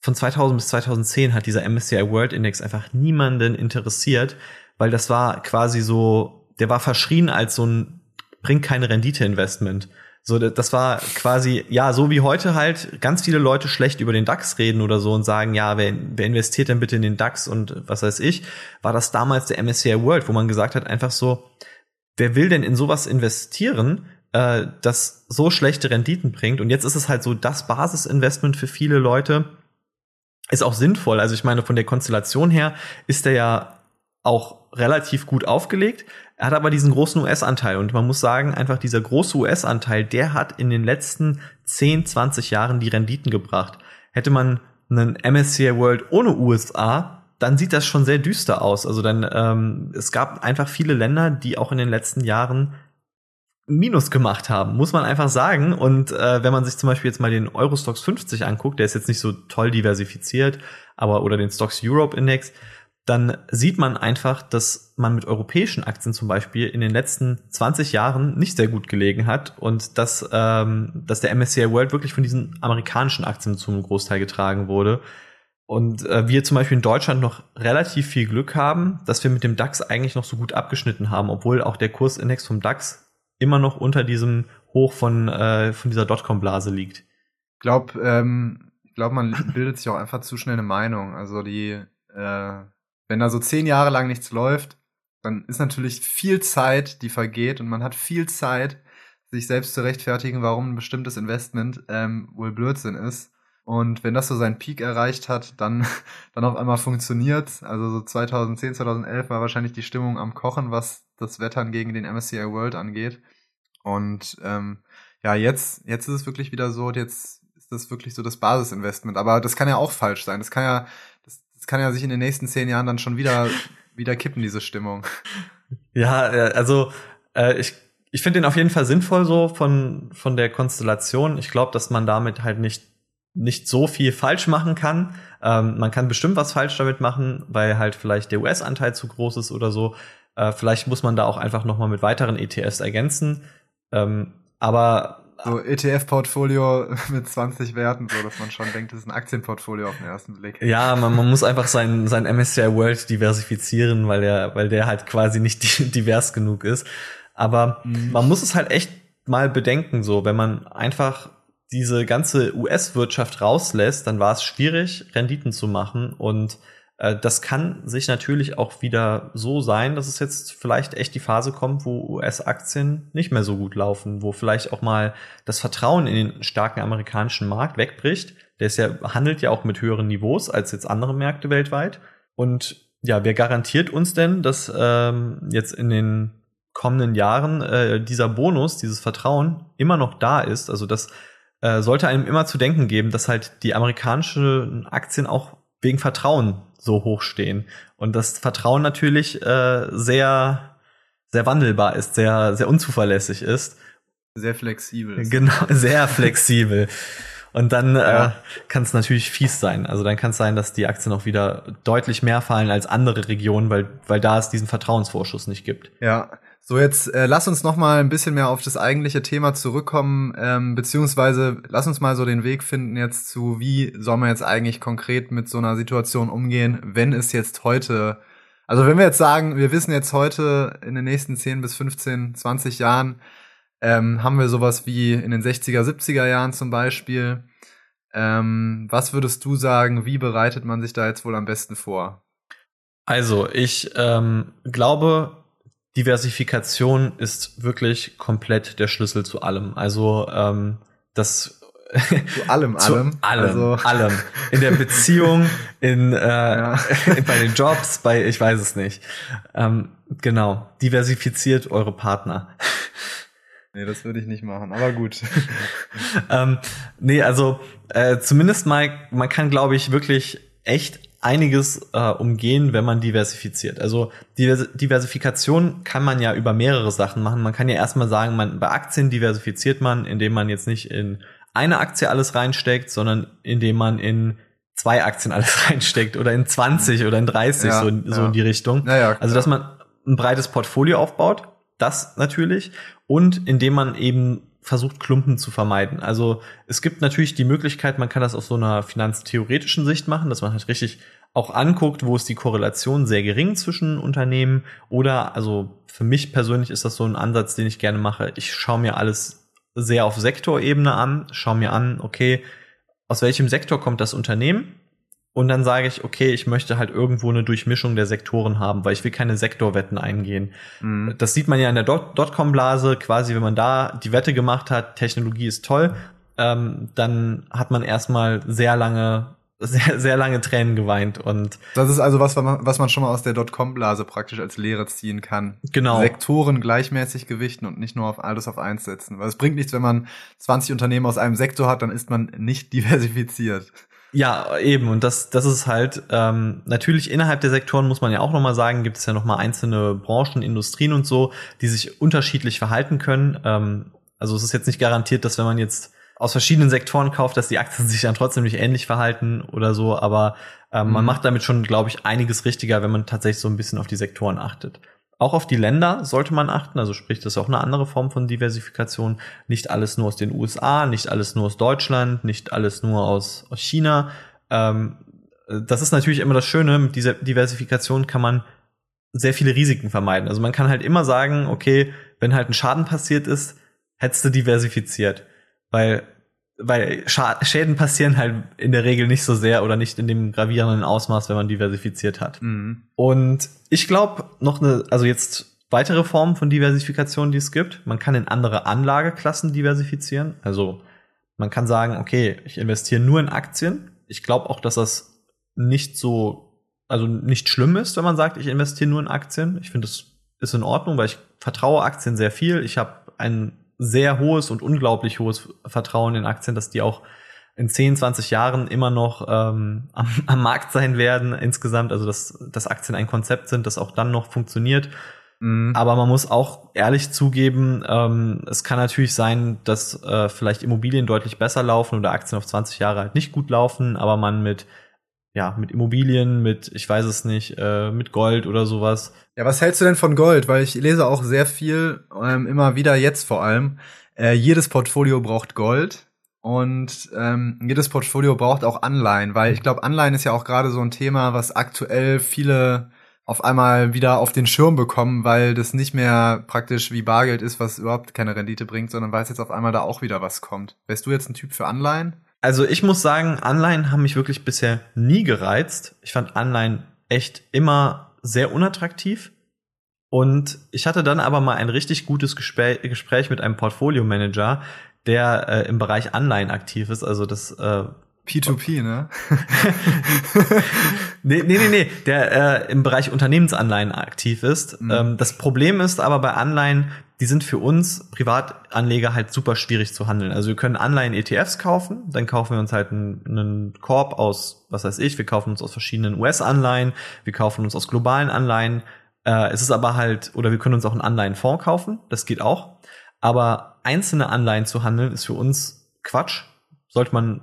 Speaker 2: von 2000 bis 2010 hat dieser MSCI World Index einfach niemanden interessiert, weil das war quasi so, der war verschrien als so ein bringt keine Rendite Investment. So, das war quasi, ja, so wie heute halt ganz viele Leute schlecht über den DAX reden oder so und sagen, ja, wer, wer investiert denn bitte in den DAX und was weiß ich, war das damals der MSCI World, wo man gesagt hat, einfach so, wer will denn in sowas investieren, äh, das so schlechte Renditen bringt? Und jetzt ist es halt so das Basisinvestment für viele Leute. Ist auch sinnvoll. Also ich meine, von der Konstellation her ist der ja auch relativ gut aufgelegt. Er hat aber diesen großen US-Anteil und man muss sagen, einfach dieser große US-Anteil, der hat in den letzten 10, 20 Jahren die Renditen gebracht. Hätte man einen MSCI World ohne USA, dann sieht das schon sehr düster aus. Also dann, ähm, es gab einfach viele Länder, die auch in den letzten Jahren Minus gemacht haben, muss man einfach sagen. Und äh, wenn man sich zum Beispiel jetzt mal den Eurostox 50 anguckt, der ist jetzt nicht so toll diversifiziert, aber oder den Stocks Europe Index, dann sieht man einfach, dass man mit europäischen Aktien zum Beispiel in den letzten 20 Jahren nicht sehr gut gelegen hat und dass, ähm, dass der MSCI World wirklich von diesen amerikanischen Aktien zum Großteil getragen wurde. Und äh, wir zum Beispiel in Deutschland noch relativ viel Glück haben, dass wir mit dem DAX eigentlich noch so gut abgeschnitten haben, obwohl auch der Kursindex vom DAX immer noch unter diesem Hoch von, äh, von dieser Dotcom-Blase liegt.
Speaker 1: Ich glaube, ähm, ich glaube, man bildet sich auch einfach zu schnell eine Meinung. Also die äh wenn da so zehn Jahre lang nichts läuft, dann ist natürlich viel Zeit, die vergeht und man hat viel Zeit, sich selbst zu rechtfertigen, warum ein bestimmtes Investment ähm, wohl Blödsinn ist. Und wenn das so seinen Peak erreicht hat, dann, dann auf einmal funktioniert. Also so 2010, 2011 war wahrscheinlich die Stimmung am Kochen, was das Wettern gegen den MSCI World angeht. Und ähm, ja, jetzt, jetzt ist es wirklich wieder so, jetzt ist das wirklich so das Basisinvestment. Aber das kann ja auch falsch sein. Das kann ja, das kann ja sich in den nächsten zehn Jahren dann schon wieder, wieder kippen, diese Stimmung.
Speaker 2: Ja, äh, also äh, ich, ich finde den auf jeden Fall sinnvoll so von, von der Konstellation. Ich glaube, dass man damit halt nicht, nicht so viel falsch machen kann. Ähm, man kann bestimmt was falsch damit machen, weil halt vielleicht der US-Anteil zu groß ist oder so. Äh, vielleicht muss man da auch einfach noch mal mit weiteren ETFs ergänzen. Ähm, aber
Speaker 1: so ETF-Portfolio mit 20 Werten, so dass man schon denkt, das ist ein Aktienportfolio auf den ersten Blick.
Speaker 2: Ja, man, man muss einfach sein, sein MSCI World diversifizieren, weil der, weil der halt quasi nicht divers genug ist. Aber mhm. man muss es halt echt mal bedenken, so, wenn man einfach diese ganze US-Wirtschaft rauslässt, dann war es schwierig, Renditen zu machen und das kann sich natürlich auch wieder so sein, dass es jetzt vielleicht echt die Phase kommt, wo US-Aktien nicht mehr so gut laufen, wo vielleicht auch mal das Vertrauen in den starken amerikanischen Markt wegbricht. Der ist ja, handelt ja auch mit höheren Niveaus als jetzt andere Märkte weltweit. Und ja, wer garantiert uns denn, dass ähm, jetzt in den kommenden Jahren äh, dieser Bonus, dieses Vertrauen immer noch da ist? Also das äh, sollte einem immer zu denken geben, dass halt die amerikanischen Aktien auch wegen Vertrauen so hoch stehen. Und das Vertrauen natürlich äh, sehr, sehr wandelbar ist, sehr, sehr unzuverlässig ist.
Speaker 1: Sehr flexibel. Ist.
Speaker 2: Genau, sehr flexibel. Und dann ja. äh, kann es natürlich fies sein. Also dann kann es sein, dass die Aktien auch wieder deutlich mehr fallen als andere Regionen, weil, weil da es diesen Vertrauensvorschuss nicht gibt.
Speaker 1: Ja, so, jetzt äh, lass uns noch mal ein bisschen mehr auf das eigentliche Thema zurückkommen, ähm, beziehungsweise lass uns mal so den Weg finden jetzt zu, wie soll man jetzt eigentlich konkret mit so einer Situation umgehen, wenn es jetzt heute, also wenn wir jetzt sagen, wir wissen jetzt heute in den nächsten 10 bis 15, 20 Jahren, ähm, haben wir sowas wie in den 60er, 70er Jahren zum Beispiel. Ähm, was würdest du sagen, wie bereitet man sich da jetzt wohl am besten vor?
Speaker 2: Also, ich ähm, glaube, Diversifikation ist wirklich komplett der Schlüssel zu allem. Also ähm, das
Speaker 1: zu allem,
Speaker 2: zu allem, allem, also. allem. In der Beziehung, in, äh, ja. bei den Jobs, bei ich weiß es nicht. Ähm, genau, diversifiziert eure Partner.
Speaker 1: Nee, das würde ich nicht machen, aber gut.
Speaker 2: ähm, nee, also äh, zumindest mal, man kann, glaube ich, wirklich echt einiges äh, umgehen, wenn man diversifiziert. Also Diversifikation kann man ja über mehrere Sachen machen. Man kann ja erstmal sagen, man bei Aktien diversifiziert man, indem man jetzt nicht in eine Aktie alles reinsteckt, sondern indem man in zwei Aktien alles reinsteckt oder in 20 oder in 30 ja, so, so ja. in die Richtung.
Speaker 1: Ja,
Speaker 2: also dass man ein breites Portfolio aufbaut. das natürlich und indem man eben versucht, Klumpen zu vermeiden. Also es gibt natürlich die Möglichkeit, man kann das aus so einer finanztheoretischen Sicht machen, dass man halt richtig auch anguckt, wo ist die Korrelation sehr gering zwischen Unternehmen oder also für mich persönlich ist das so ein Ansatz, den ich gerne mache. Ich schaue mir alles sehr auf Sektorebene an, schaue mir an, okay, aus welchem Sektor kommt das Unternehmen? Und dann sage ich, okay, ich möchte halt irgendwo eine Durchmischung der Sektoren haben, weil ich will keine Sektorwetten eingehen. Mhm. Das sieht man ja in der Dotcom-Blase, quasi, wenn man da die Wette gemacht hat, Technologie ist toll, ähm, dann hat man erstmal sehr lange sehr, sehr lange Tränen geweint und
Speaker 1: das ist also was, was man schon mal aus der Dotcom-Blase praktisch als Lehre ziehen kann.
Speaker 2: Genau.
Speaker 1: Sektoren gleichmäßig gewichten und nicht nur auf alles auf eins setzen. Weil es bringt nichts, wenn man 20 Unternehmen aus einem Sektor hat, dann ist man nicht diversifiziert.
Speaker 2: Ja, eben. Und das, das ist halt, ähm, natürlich innerhalb der Sektoren muss man ja auch nochmal sagen, gibt es ja nochmal einzelne Branchen, Industrien und so, die sich unterschiedlich verhalten können. Ähm, also es ist jetzt nicht garantiert, dass wenn man jetzt aus verschiedenen Sektoren kauft, dass die Aktien sich dann trotzdem nicht ähnlich verhalten oder so, aber ähm, mhm. man macht damit schon, glaube ich, einiges richtiger, wenn man tatsächlich so ein bisschen auf die Sektoren achtet. Auch auf die Länder sollte man achten, also sprich, das ist auch eine andere Form von Diversifikation. Nicht alles nur aus den USA, nicht alles nur aus Deutschland, nicht alles nur aus, China. Ähm, das ist natürlich immer das Schöne, mit dieser Diversifikation kann man sehr viele Risiken vermeiden. Also man kann halt immer sagen, okay, wenn halt ein Schaden passiert ist, hättest du diversifiziert. Weil weil Schäden passieren halt in der Regel nicht so sehr oder nicht in dem gravierenden Ausmaß, wenn man diversifiziert hat. Mhm. Und ich glaube, noch eine, also jetzt weitere Formen von Diversifikation, die es gibt. Man kann in andere Anlageklassen diversifizieren. Also man kann sagen, okay, ich investiere nur in Aktien. Ich glaube auch, dass das nicht so, also nicht schlimm ist, wenn man sagt, ich investiere nur in Aktien. Ich finde, das ist in Ordnung, weil ich vertraue Aktien sehr viel. Ich habe einen sehr hohes und unglaublich hohes Vertrauen in Aktien, dass die auch in 10, 20 Jahren immer noch ähm, am, am Markt sein werden insgesamt. Also dass, dass Aktien ein Konzept sind, das auch dann noch funktioniert. Mhm. Aber man muss auch ehrlich zugeben, ähm, es kann natürlich sein, dass äh, vielleicht Immobilien deutlich besser laufen oder Aktien auf 20 Jahre halt nicht gut laufen, aber man mit ja, mit Immobilien, mit, ich weiß es nicht, äh, mit Gold oder sowas.
Speaker 1: Ja, was hältst du denn von Gold? Weil ich lese auch sehr viel, ähm, immer wieder jetzt vor allem. Äh, jedes Portfolio braucht Gold und ähm, jedes Portfolio braucht auch Anleihen, weil ich glaube, Anleihen ist ja auch gerade so ein Thema, was aktuell viele auf einmal wieder auf den Schirm bekommen, weil das nicht mehr praktisch wie Bargeld ist, was überhaupt keine Rendite bringt, sondern weil es jetzt auf einmal da auch wieder was kommt. Wärst du jetzt ein Typ für Anleihen?
Speaker 2: Also ich muss sagen, Anleihen haben mich wirklich bisher nie gereizt. Ich fand Anleihen echt immer sehr unattraktiv. Und ich hatte dann aber mal ein richtig gutes Gespräch, mit einem Portfolio-Manager, der äh, im Bereich Anleihen aktiv ist. Also das äh,
Speaker 1: P2P, ne?
Speaker 2: nee, nee, nee, nee, der äh, im Bereich Unternehmensanleihen aktiv ist. Mhm. Ähm, das Problem ist aber bei Anleihen, die sind für uns Privatanleger halt super schwierig zu handeln. Also wir können Anleihen-ETFs kaufen, dann kaufen wir uns halt einen, einen Korb aus, was weiß ich, wir kaufen uns aus verschiedenen US-Anleihen, wir kaufen uns aus globalen Anleihen. Äh, es ist aber halt, oder wir können uns auch einen Anleihenfonds kaufen, das geht auch. Aber einzelne Anleihen zu handeln ist für uns Quatsch. Sollte man,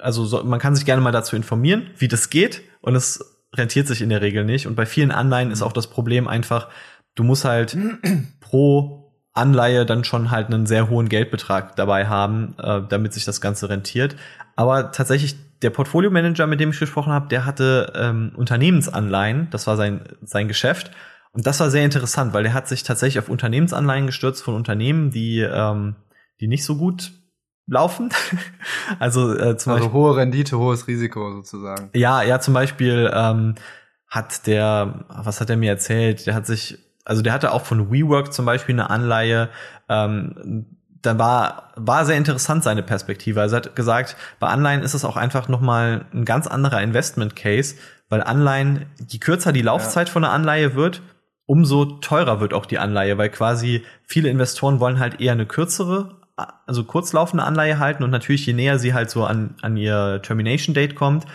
Speaker 2: also so, man kann sich gerne mal dazu informieren, wie das geht und es rentiert sich in der Regel nicht. Und bei vielen Anleihen ist auch das Problem einfach, du musst halt pro Anleihe dann schon halt einen sehr hohen Geldbetrag dabei haben, äh, damit sich das Ganze rentiert. Aber tatsächlich der Portfolio-Manager, mit dem ich gesprochen habe, der hatte ähm, Unternehmensanleihen, das war sein, sein Geschäft. Und das war sehr interessant, weil er hat sich tatsächlich auf Unternehmensanleihen gestürzt von Unternehmen, die, ähm, die nicht so gut laufen. also äh,
Speaker 1: zum also Beispiel, hohe Rendite, hohes Risiko sozusagen.
Speaker 2: Ja, ja, zum Beispiel ähm, hat der, was hat er mir erzählt? Der hat sich also der hatte auch von WeWork zum Beispiel eine Anleihe. Ähm, da war, war sehr interessant seine Perspektive. Also er hat gesagt, bei Anleihen ist es auch einfach nochmal ein ganz anderer Investment Case, weil Anleihen, je kürzer die Laufzeit ja. von einer Anleihe wird, umso teurer wird auch die Anleihe, weil quasi viele Investoren wollen halt eher eine kürzere, also kurzlaufende Anleihe halten und natürlich je näher sie halt so an, an ihr Termination Date kommt,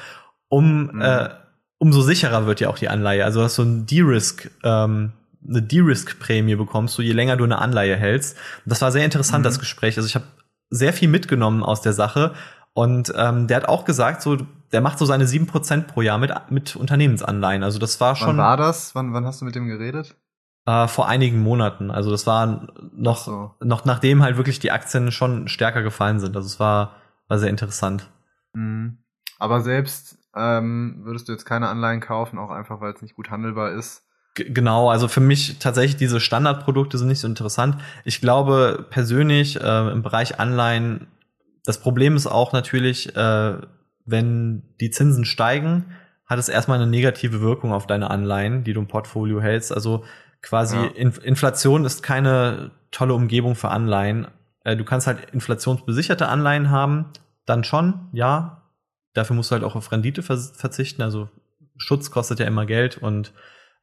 Speaker 2: um, mhm. äh, umso sicherer wird ja auch die Anleihe. Also das ist so ein De-Risk, ähm, eine De-Risk-Prämie bekommst, so je länger du eine Anleihe hältst. Das war sehr interessant, mhm. das Gespräch. Also ich habe sehr viel mitgenommen aus der Sache. Und ähm, der hat auch gesagt, so, der macht so seine sieben Prozent pro Jahr mit, mit Unternehmensanleihen. Also das war schon.
Speaker 1: Wann war das? Wann, wann hast du mit dem geredet?
Speaker 2: Äh, vor einigen Monaten. Also das war noch, so. noch nachdem halt wirklich die Aktien schon stärker gefallen sind. Also es war, war sehr interessant.
Speaker 1: Mhm. Aber selbst ähm, würdest du jetzt keine Anleihen kaufen, auch einfach weil es nicht gut handelbar ist.
Speaker 2: G genau, also für mich tatsächlich diese Standardprodukte sind nicht so interessant. Ich glaube persönlich äh, im Bereich Anleihen, das Problem ist auch natürlich, äh, wenn die Zinsen steigen, hat es erstmal eine negative Wirkung auf deine Anleihen, die du im Portfolio hältst. Also quasi ja. Inflation ist keine tolle Umgebung für Anleihen. Äh, du kannst halt inflationsbesicherte Anleihen haben, dann schon, ja. Dafür musst du halt auch auf Rendite verzichten. Also Schutz kostet ja immer Geld und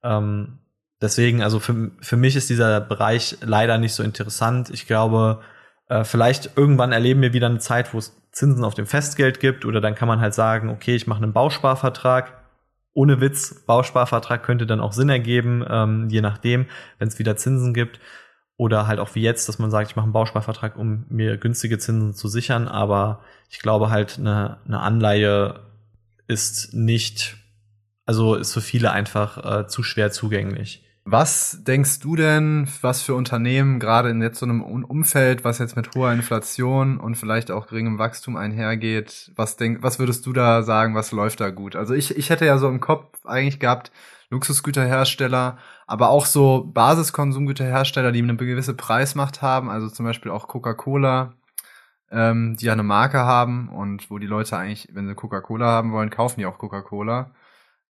Speaker 2: ähm, deswegen, also für, für mich ist dieser Bereich leider nicht so interessant. Ich glaube, äh, vielleicht irgendwann erleben wir wieder eine Zeit, wo es Zinsen auf dem Festgeld gibt oder dann kann man halt sagen, okay, ich mache einen Bausparvertrag. Ohne Witz, Bausparvertrag könnte dann auch Sinn ergeben, ähm, je nachdem, wenn es wieder Zinsen gibt. Oder halt auch wie jetzt, dass man sagt, ich mache einen Bausparvertrag, um mir günstige Zinsen zu sichern. Aber ich glaube halt, eine, eine Anleihe ist nicht, also ist für viele einfach äh, zu schwer zugänglich.
Speaker 1: Was denkst du denn, was für Unternehmen gerade in jetzt so einem Umfeld, was jetzt mit hoher Inflation und vielleicht auch geringem Wachstum einhergeht, was denk, was würdest du da sagen, was läuft da gut? Also ich, ich hätte ja so im Kopf eigentlich gehabt, Luxusgüterhersteller, aber auch so Basiskonsumgüterhersteller, die eine gewisse Preismacht haben, also zum Beispiel auch Coca-Cola, ähm, die ja eine Marke haben und wo die Leute eigentlich, wenn sie Coca-Cola haben wollen, kaufen die auch Coca-Cola.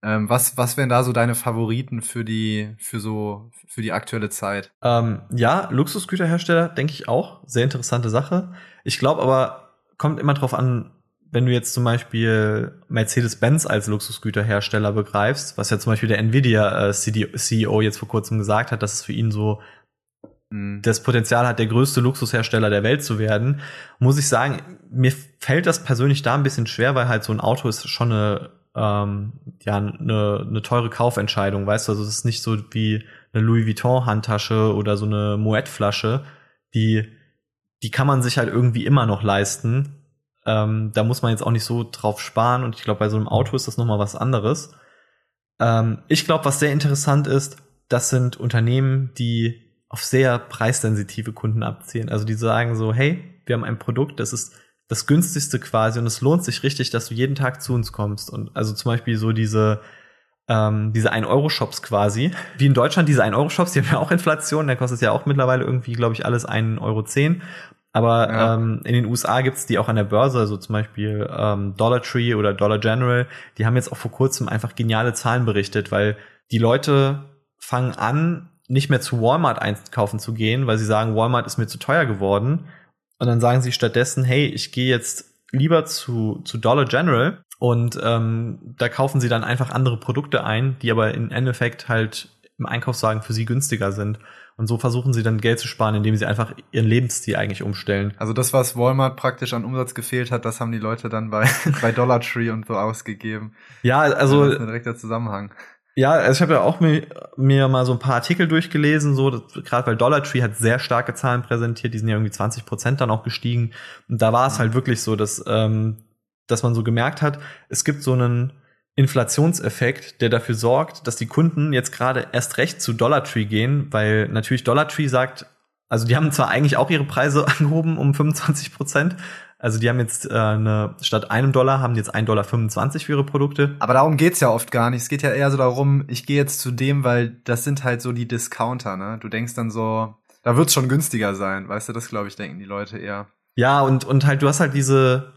Speaker 1: Ähm, was, was wären da so deine Favoriten für die, für so, für die aktuelle Zeit?
Speaker 2: Ähm, ja, Luxusgüterhersteller, denke ich auch. Sehr interessante Sache. Ich glaube aber, kommt immer drauf an, wenn du jetzt zum Beispiel Mercedes-Benz als Luxusgüterhersteller begreifst, was ja zum Beispiel der Nvidia äh, CEO jetzt vor kurzem gesagt hat, dass es für ihn so mhm. das Potenzial hat, der größte Luxushersteller der Welt zu werden, muss ich sagen, mir fällt das persönlich da ein bisschen schwer, weil halt so ein Auto ist schon eine ähm, ja eine, eine teure Kaufentscheidung, weißt du, also es ist nicht so wie eine Louis Vuitton Handtasche oder so eine Moet Flasche, die die kann man sich halt irgendwie immer noch leisten ähm, da muss man jetzt auch nicht so drauf sparen und ich glaube, bei so einem Auto ist das nochmal was anderes. Ähm, ich glaube, was sehr interessant ist, das sind Unternehmen, die auf sehr preissensitive Kunden abzielen. Also die sagen so, hey, wir haben ein Produkt, das ist das günstigste quasi und es lohnt sich richtig, dass du jeden Tag zu uns kommst. Und also zum Beispiel so diese ähm, diese 1-Euro-Shops quasi. Wie in Deutschland diese 1-Euro-Shops, die haben ja auch Inflation, der kostet ja auch mittlerweile irgendwie, glaube ich, alles 1,10 Euro. Aber ja. ähm, in den USA gibt's die auch an der Börse, also zum Beispiel ähm, Dollar Tree oder Dollar General. Die haben jetzt auch vor kurzem einfach geniale Zahlen berichtet, weil die Leute fangen an, nicht mehr zu Walmart einkaufen zu gehen, weil sie sagen, Walmart ist mir zu teuer geworden. Und dann sagen sie stattdessen, hey, ich gehe jetzt lieber zu, zu Dollar General und ähm, da kaufen sie dann einfach andere Produkte ein, die aber im Endeffekt halt im Einkaufswagen für sie günstiger sind. Und so versuchen sie dann Geld zu sparen, indem sie einfach ihren Lebensstil eigentlich umstellen.
Speaker 1: Also das, was Walmart praktisch an Umsatz gefehlt hat, das haben die Leute dann bei, bei Dollar Tree und so ausgegeben.
Speaker 2: Ja, also.
Speaker 1: Das ist ein direkter Zusammenhang.
Speaker 2: Ja, also ich habe ja auch mir, mir mal so ein paar Artikel durchgelesen, so gerade weil Dollar Tree hat sehr starke Zahlen präsentiert, die sind ja irgendwie 20 Prozent dann auch gestiegen. Und da war es halt wirklich so, dass, ähm, dass man so gemerkt hat, es gibt so einen Inflationseffekt, der dafür sorgt, dass die Kunden jetzt gerade erst recht zu Dollar Tree gehen, weil natürlich Dollar Tree sagt, also die haben zwar eigentlich auch ihre Preise angehoben um 25 Prozent, also die haben jetzt äh, eine, statt einem Dollar haben die jetzt 1,25 Dollar für ihre Produkte.
Speaker 1: Aber darum geht's ja oft gar nicht. Es geht ja eher so darum, ich gehe jetzt zu dem, weil das sind halt so die Discounter, ne? Du denkst dann so, da wird's schon günstiger sein, weißt du, das glaube ich, denken die Leute eher.
Speaker 2: Ja, und, und halt, du hast halt diese,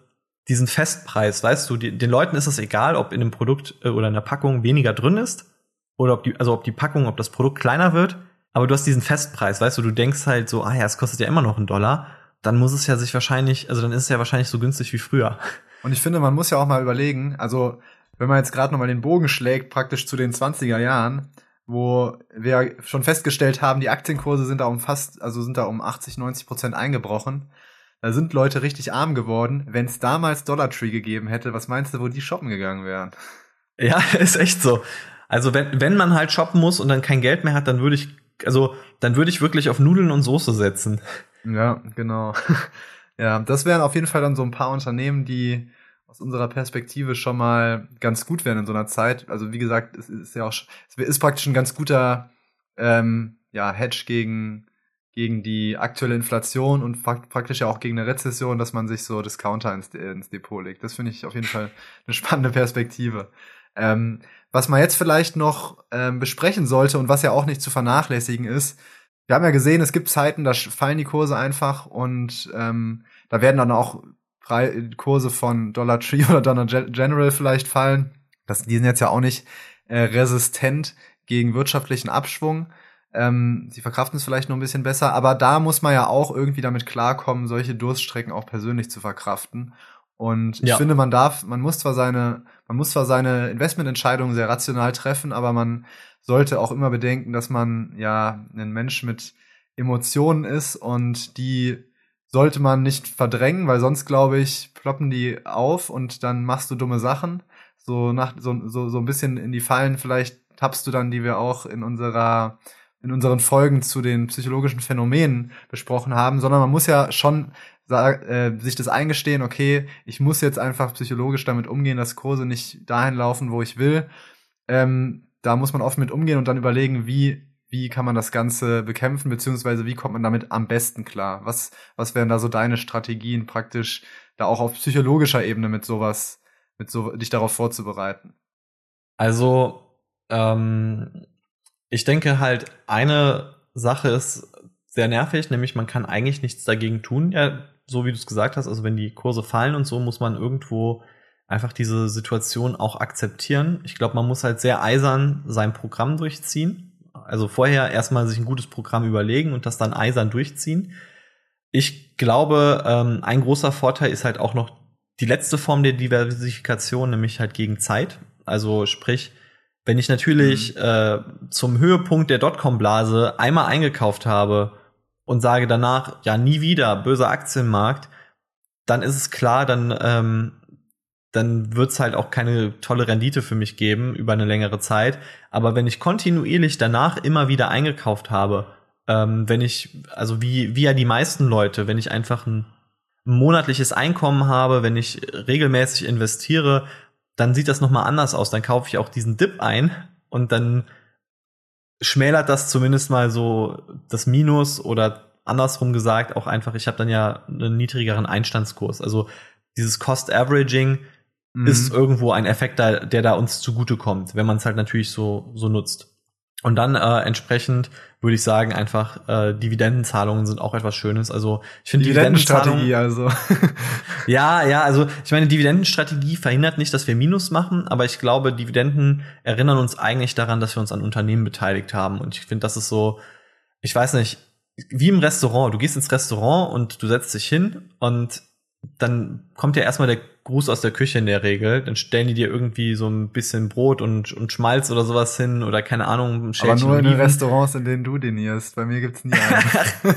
Speaker 2: diesen Festpreis, weißt du, die, den Leuten ist es egal, ob in einem Produkt äh, oder in der Packung weniger drin ist oder ob die, also ob die Packung, ob das Produkt kleiner wird, aber du hast diesen Festpreis, weißt du, du denkst halt so, ah ja, es kostet ja immer noch einen Dollar, dann muss es ja sich wahrscheinlich, also dann ist es ja wahrscheinlich so günstig wie früher.
Speaker 1: Und ich finde, man muss ja auch mal überlegen, also wenn man jetzt gerade nochmal den Bogen schlägt, praktisch zu den 20er Jahren, wo wir schon festgestellt haben, die Aktienkurse sind da um fast, also sind da um 80, 90 Prozent eingebrochen. Da sind Leute richtig arm geworden. Wenn es damals Dollar Tree gegeben hätte, was meinst du, wo die shoppen gegangen wären?
Speaker 2: Ja, ist echt so. Also wenn, wenn man halt shoppen muss und dann kein Geld mehr hat, dann würde ich, also dann würde ich wirklich auf Nudeln und Soße setzen.
Speaker 1: Ja, genau. ja, das wären auf jeden Fall dann so ein paar Unternehmen, die aus unserer Perspektive schon mal ganz gut wären in so einer Zeit. Also wie gesagt, es ist ja auch, es ist praktisch ein ganz guter ähm, ja Hedge gegen gegen die aktuelle Inflation und praktisch ja auch gegen eine Rezession, dass man sich so Discounter ins, ins Depot legt. Das finde ich auf jeden Fall eine spannende Perspektive. Ähm, was man jetzt vielleicht noch ähm, besprechen sollte und was ja auch nicht zu vernachlässigen ist, wir haben ja gesehen, es gibt Zeiten, da fallen die Kurse einfach und ähm, da werden dann auch Kurse von Dollar Tree oder Dollar General vielleicht fallen. Das, die sind jetzt ja auch nicht äh, resistent gegen wirtschaftlichen Abschwung. Ähm, sie verkraften es vielleicht noch ein bisschen besser, aber da muss man ja auch irgendwie damit klarkommen, solche Durststrecken auch persönlich zu verkraften. Und ich ja. finde, man darf, man muss zwar seine, man muss zwar seine Investmententscheidungen sehr rational treffen, aber man sollte auch immer bedenken, dass man ja ein Mensch mit Emotionen ist und die sollte man nicht verdrängen, weil sonst glaube ich, ploppen die auf und dann machst du dumme Sachen. So nach so, so, so ein bisschen in die Fallen vielleicht tappst du dann, die wir auch in unserer in unseren Folgen zu den psychologischen Phänomenen besprochen haben, sondern man muss ja schon äh, sich das eingestehen, okay, ich muss jetzt einfach psychologisch damit umgehen, dass Kurse nicht dahin laufen, wo ich will. Ähm, da muss man oft mit umgehen und dann überlegen, wie wie kann man das Ganze bekämpfen, beziehungsweise wie kommt man damit am besten klar? Was, was wären da so deine Strategien praktisch, da auch auf psychologischer Ebene mit sowas, mit so, dich darauf vorzubereiten?
Speaker 2: Also, ähm, ich denke halt, eine Sache ist sehr nervig, nämlich man kann eigentlich nichts dagegen tun, ja, so wie du es gesagt hast, also wenn die Kurse fallen und so, muss man irgendwo einfach diese Situation auch akzeptieren. Ich glaube, man muss halt sehr eisern sein Programm durchziehen also vorher erstmal sich ein gutes Programm überlegen und das dann eisern durchziehen. Ich glaube, ähm, ein großer Vorteil ist halt auch noch die letzte Form der Diversifikation, nämlich halt gegen Zeit. Also sprich, wenn ich natürlich mhm. äh, zum Höhepunkt der Dotcom-Blase einmal eingekauft habe und sage danach, ja, nie wieder, böser Aktienmarkt, dann ist es klar, dann ähm, dann wird's halt auch keine tolle Rendite für mich geben über eine längere Zeit. Aber wenn ich kontinuierlich danach immer wieder eingekauft habe, ähm, wenn ich, also wie, wie ja die meisten Leute, wenn ich einfach ein monatliches Einkommen habe, wenn ich regelmäßig investiere, dann sieht das nochmal anders aus. Dann kaufe ich auch diesen Dip ein und dann schmälert das zumindest mal so das Minus oder andersrum gesagt auch einfach, ich habe dann ja einen niedrigeren Einstandskurs. Also dieses Cost Averaging mhm. ist irgendwo ein Effekt da, der da uns zugutekommt, wenn man es halt natürlich so, so nutzt. Und dann äh, entsprechend würde ich sagen, einfach äh, Dividendenzahlungen sind auch etwas Schönes. Also ich finde
Speaker 1: Dividendenstrategie also.
Speaker 2: ja, ja, also ich meine, Dividendenstrategie verhindert nicht, dass wir Minus machen, aber ich glaube, Dividenden erinnern uns eigentlich daran, dass wir uns an Unternehmen beteiligt haben. Und ich finde, das ist so, ich weiß nicht, wie im Restaurant. Du gehst ins Restaurant und du setzt dich hin und dann kommt ja erstmal der Gruß aus der Küche in der Regel. Dann stellen die dir irgendwie so ein bisschen Brot und, und Schmalz oder sowas hin oder keine Ahnung.
Speaker 1: Ein Aber nur in den Restaurants, in denen du dinierst. Bei mir gibt's nie einen.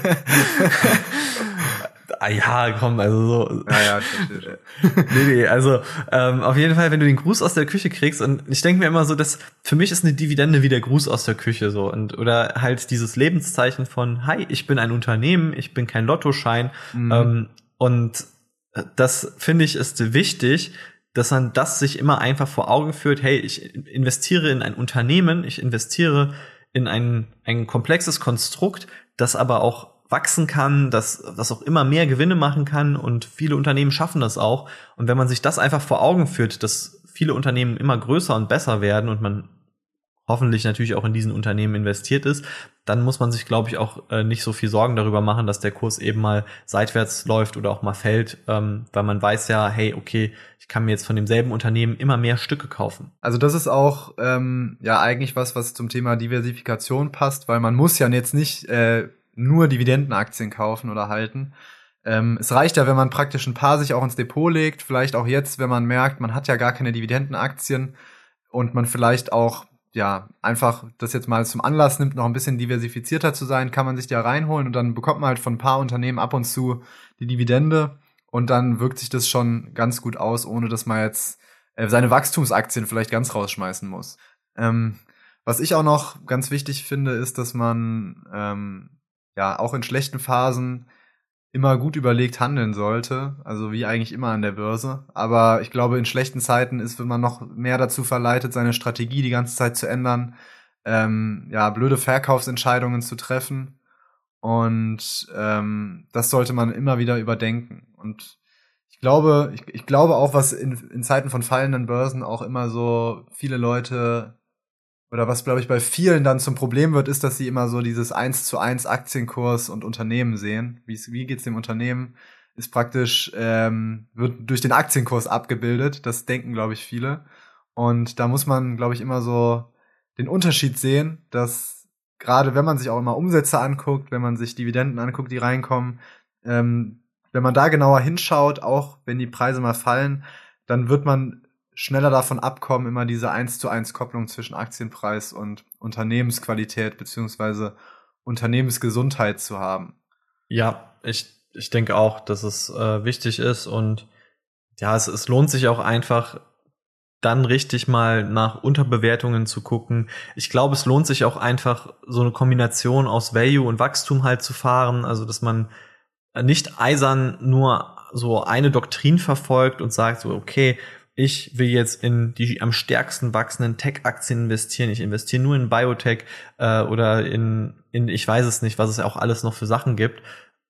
Speaker 2: ah ja, komm, also so.
Speaker 1: Ja, ja,
Speaker 2: nee, nee, also ähm, auf jeden Fall, wenn du den Gruß aus der Küche kriegst und ich denke mir immer so, dass für mich ist eine Dividende wie der Gruß aus der Küche so und oder halt dieses Lebenszeichen von, hi, ich bin ein Unternehmen, ich bin kein Lottoschein mhm. ähm, und das finde ich ist wichtig, dass man das sich immer einfach vor Augen führt. Hey, ich investiere in ein Unternehmen, ich investiere in ein, ein komplexes Konstrukt, das aber auch wachsen kann, das, das auch immer mehr Gewinne machen kann und viele Unternehmen schaffen das auch. Und wenn man sich das einfach vor Augen führt, dass viele Unternehmen immer größer und besser werden und man hoffentlich natürlich auch in diesen Unternehmen investiert ist, dann muss man sich, glaube ich, auch äh, nicht so viel Sorgen darüber machen, dass der Kurs eben mal seitwärts läuft oder auch mal fällt, ähm, weil man weiß ja, hey, okay, ich kann mir jetzt von demselben Unternehmen immer mehr Stücke kaufen.
Speaker 1: Also das ist auch ähm, ja eigentlich was, was zum Thema Diversifikation passt, weil man muss ja jetzt nicht äh, nur Dividendenaktien kaufen oder halten. Ähm, es reicht ja, wenn man praktisch ein paar sich auch ins Depot legt, vielleicht auch jetzt, wenn man merkt, man hat ja gar keine Dividendenaktien und man vielleicht auch ja, einfach das jetzt mal zum Anlass nimmt, noch ein bisschen diversifizierter zu sein, kann man sich da reinholen und dann bekommt man halt von ein paar Unternehmen ab und zu die Dividende und dann wirkt sich das schon ganz gut aus, ohne dass man jetzt äh, seine Wachstumsaktien vielleicht ganz rausschmeißen muss. Ähm, was ich auch noch ganz wichtig finde, ist, dass man ähm, ja auch in schlechten Phasen immer gut überlegt handeln sollte, also wie eigentlich immer an der Börse. Aber ich glaube, in schlechten Zeiten ist, wenn man noch mehr dazu verleitet, seine Strategie die ganze Zeit zu ändern, ähm, ja, blöde Verkaufsentscheidungen zu treffen. Und ähm, das sollte man immer wieder überdenken. Und ich glaube, ich, ich glaube auch, was in, in Zeiten von fallenden Börsen auch immer so viele Leute oder was, glaube ich, bei vielen dann zum Problem wird, ist, dass sie immer so dieses eins zu eins Aktienkurs und Unternehmen sehen. Wie, wie geht's dem Unternehmen? Ist praktisch, ähm, wird durch den Aktienkurs abgebildet. Das denken, glaube ich, viele. Und da muss man, glaube ich, immer so den Unterschied sehen, dass gerade wenn man sich auch immer Umsätze anguckt, wenn man sich Dividenden anguckt, die reinkommen, ähm, wenn man da genauer hinschaut, auch wenn die Preise mal fallen, dann wird man schneller davon abkommen, immer diese eins zu eins Kopplung zwischen Aktienpreis und Unternehmensqualität beziehungsweise Unternehmensgesundheit zu haben.
Speaker 2: Ja, ich, ich denke auch, dass es äh, wichtig ist und ja, es, es lohnt sich auch einfach, dann richtig mal nach Unterbewertungen zu gucken. Ich glaube, es lohnt sich auch einfach, so eine Kombination aus Value und Wachstum halt zu fahren. Also, dass man nicht eisern nur so eine Doktrin verfolgt und sagt so, okay, ich will jetzt in die am stärksten wachsenden Tech-Aktien investieren. Ich investiere nur in Biotech äh, oder in, in, ich weiß es nicht, was es auch alles noch für Sachen gibt.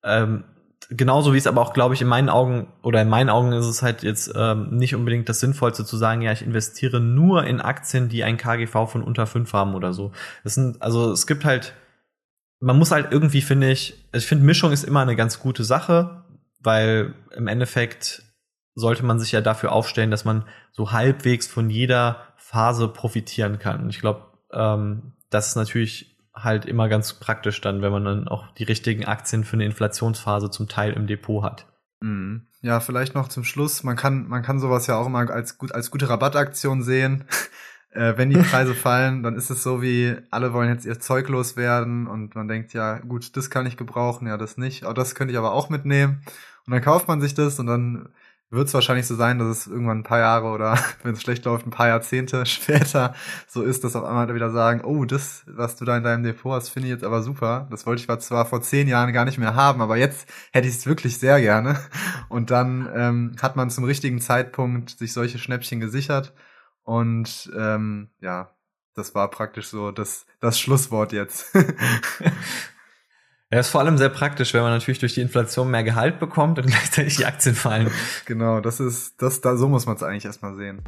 Speaker 2: Ähm, genauso wie es aber auch, glaube ich, in meinen Augen oder in meinen Augen ist es halt jetzt ähm, nicht unbedingt das Sinnvollste zu sagen, ja, ich investiere nur in Aktien, die ein KGV von unter fünf haben oder so. Das sind, also es gibt halt, man muss halt irgendwie, finde ich, also ich finde, Mischung ist immer eine ganz gute Sache, weil im Endeffekt sollte man sich ja dafür aufstellen, dass man so halbwegs von jeder Phase profitieren kann. Und ich glaube, ähm, das ist natürlich halt immer ganz praktisch dann, wenn man dann auch die richtigen Aktien für eine Inflationsphase zum Teil im Depot hat.
Speaker 1: Mhm. Ja, vielleicht noch zum Schluss. Man kann, man kann sowas ja auch immer als, gut, als gute Rabattaktion sehen. äh, wenn die Preise fallen, dann ist es so wie, alle wollen jetzt ihr Zeug loswerden und man denkt, ja, gut, das kann ich gebrauchen, ja, das nicht. Aber das könnte ich aber auch mitnehmen. Und dann kauft man sich das und dann wird es wahrscheinlich so sein, dass es irgendwann ein paar Jahre oder wenn es schlecht läuft, ein paar Jahrzehnte später so ist, dass auf einmal wieder sagen, oh, das, was du da in deinem Depot hast, finde ich jetzt aber super. Das wollte ich zwar vor zehn Jahren gar nicht mehr haben, aber jetzt hätte ich es wirklich sehr gerne. Und dann ähm, hat man zum richtigen Zeitpunkt sich solche Schnäppchen gesichert. Und ähm, ja, das war praktisch so das, das Schlusswort jetzt.
Speaker 2: Ja, ist vor allem sehr praktisch, wenn man natürlich durch die Inflation mehr Gehalt bekommt und gleichzeitig die Aktien fallen.
Speaker 1: Genau, das ist, das, da, so muss man es eigentlich erstmal sehen.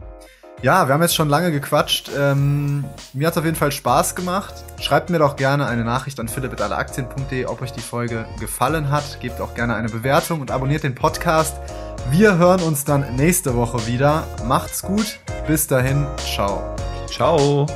Speaker 1: Ja, wir haben jetzt schon lange gequatscht. Ähm, mir hat es auf jeden Fall Spaß gemacht. Schreibt mir doch gerne eine Nachricht an philipp.alleaktien.de, ob euch die Folge gefallen hat. Gebt auch gerne eine Bewertung und abonniert den Podcast. Wir hören uns dann nächste Woche wieder. Macht's gut. Bis dahin. Ciao.
Speaker 2: Ciao.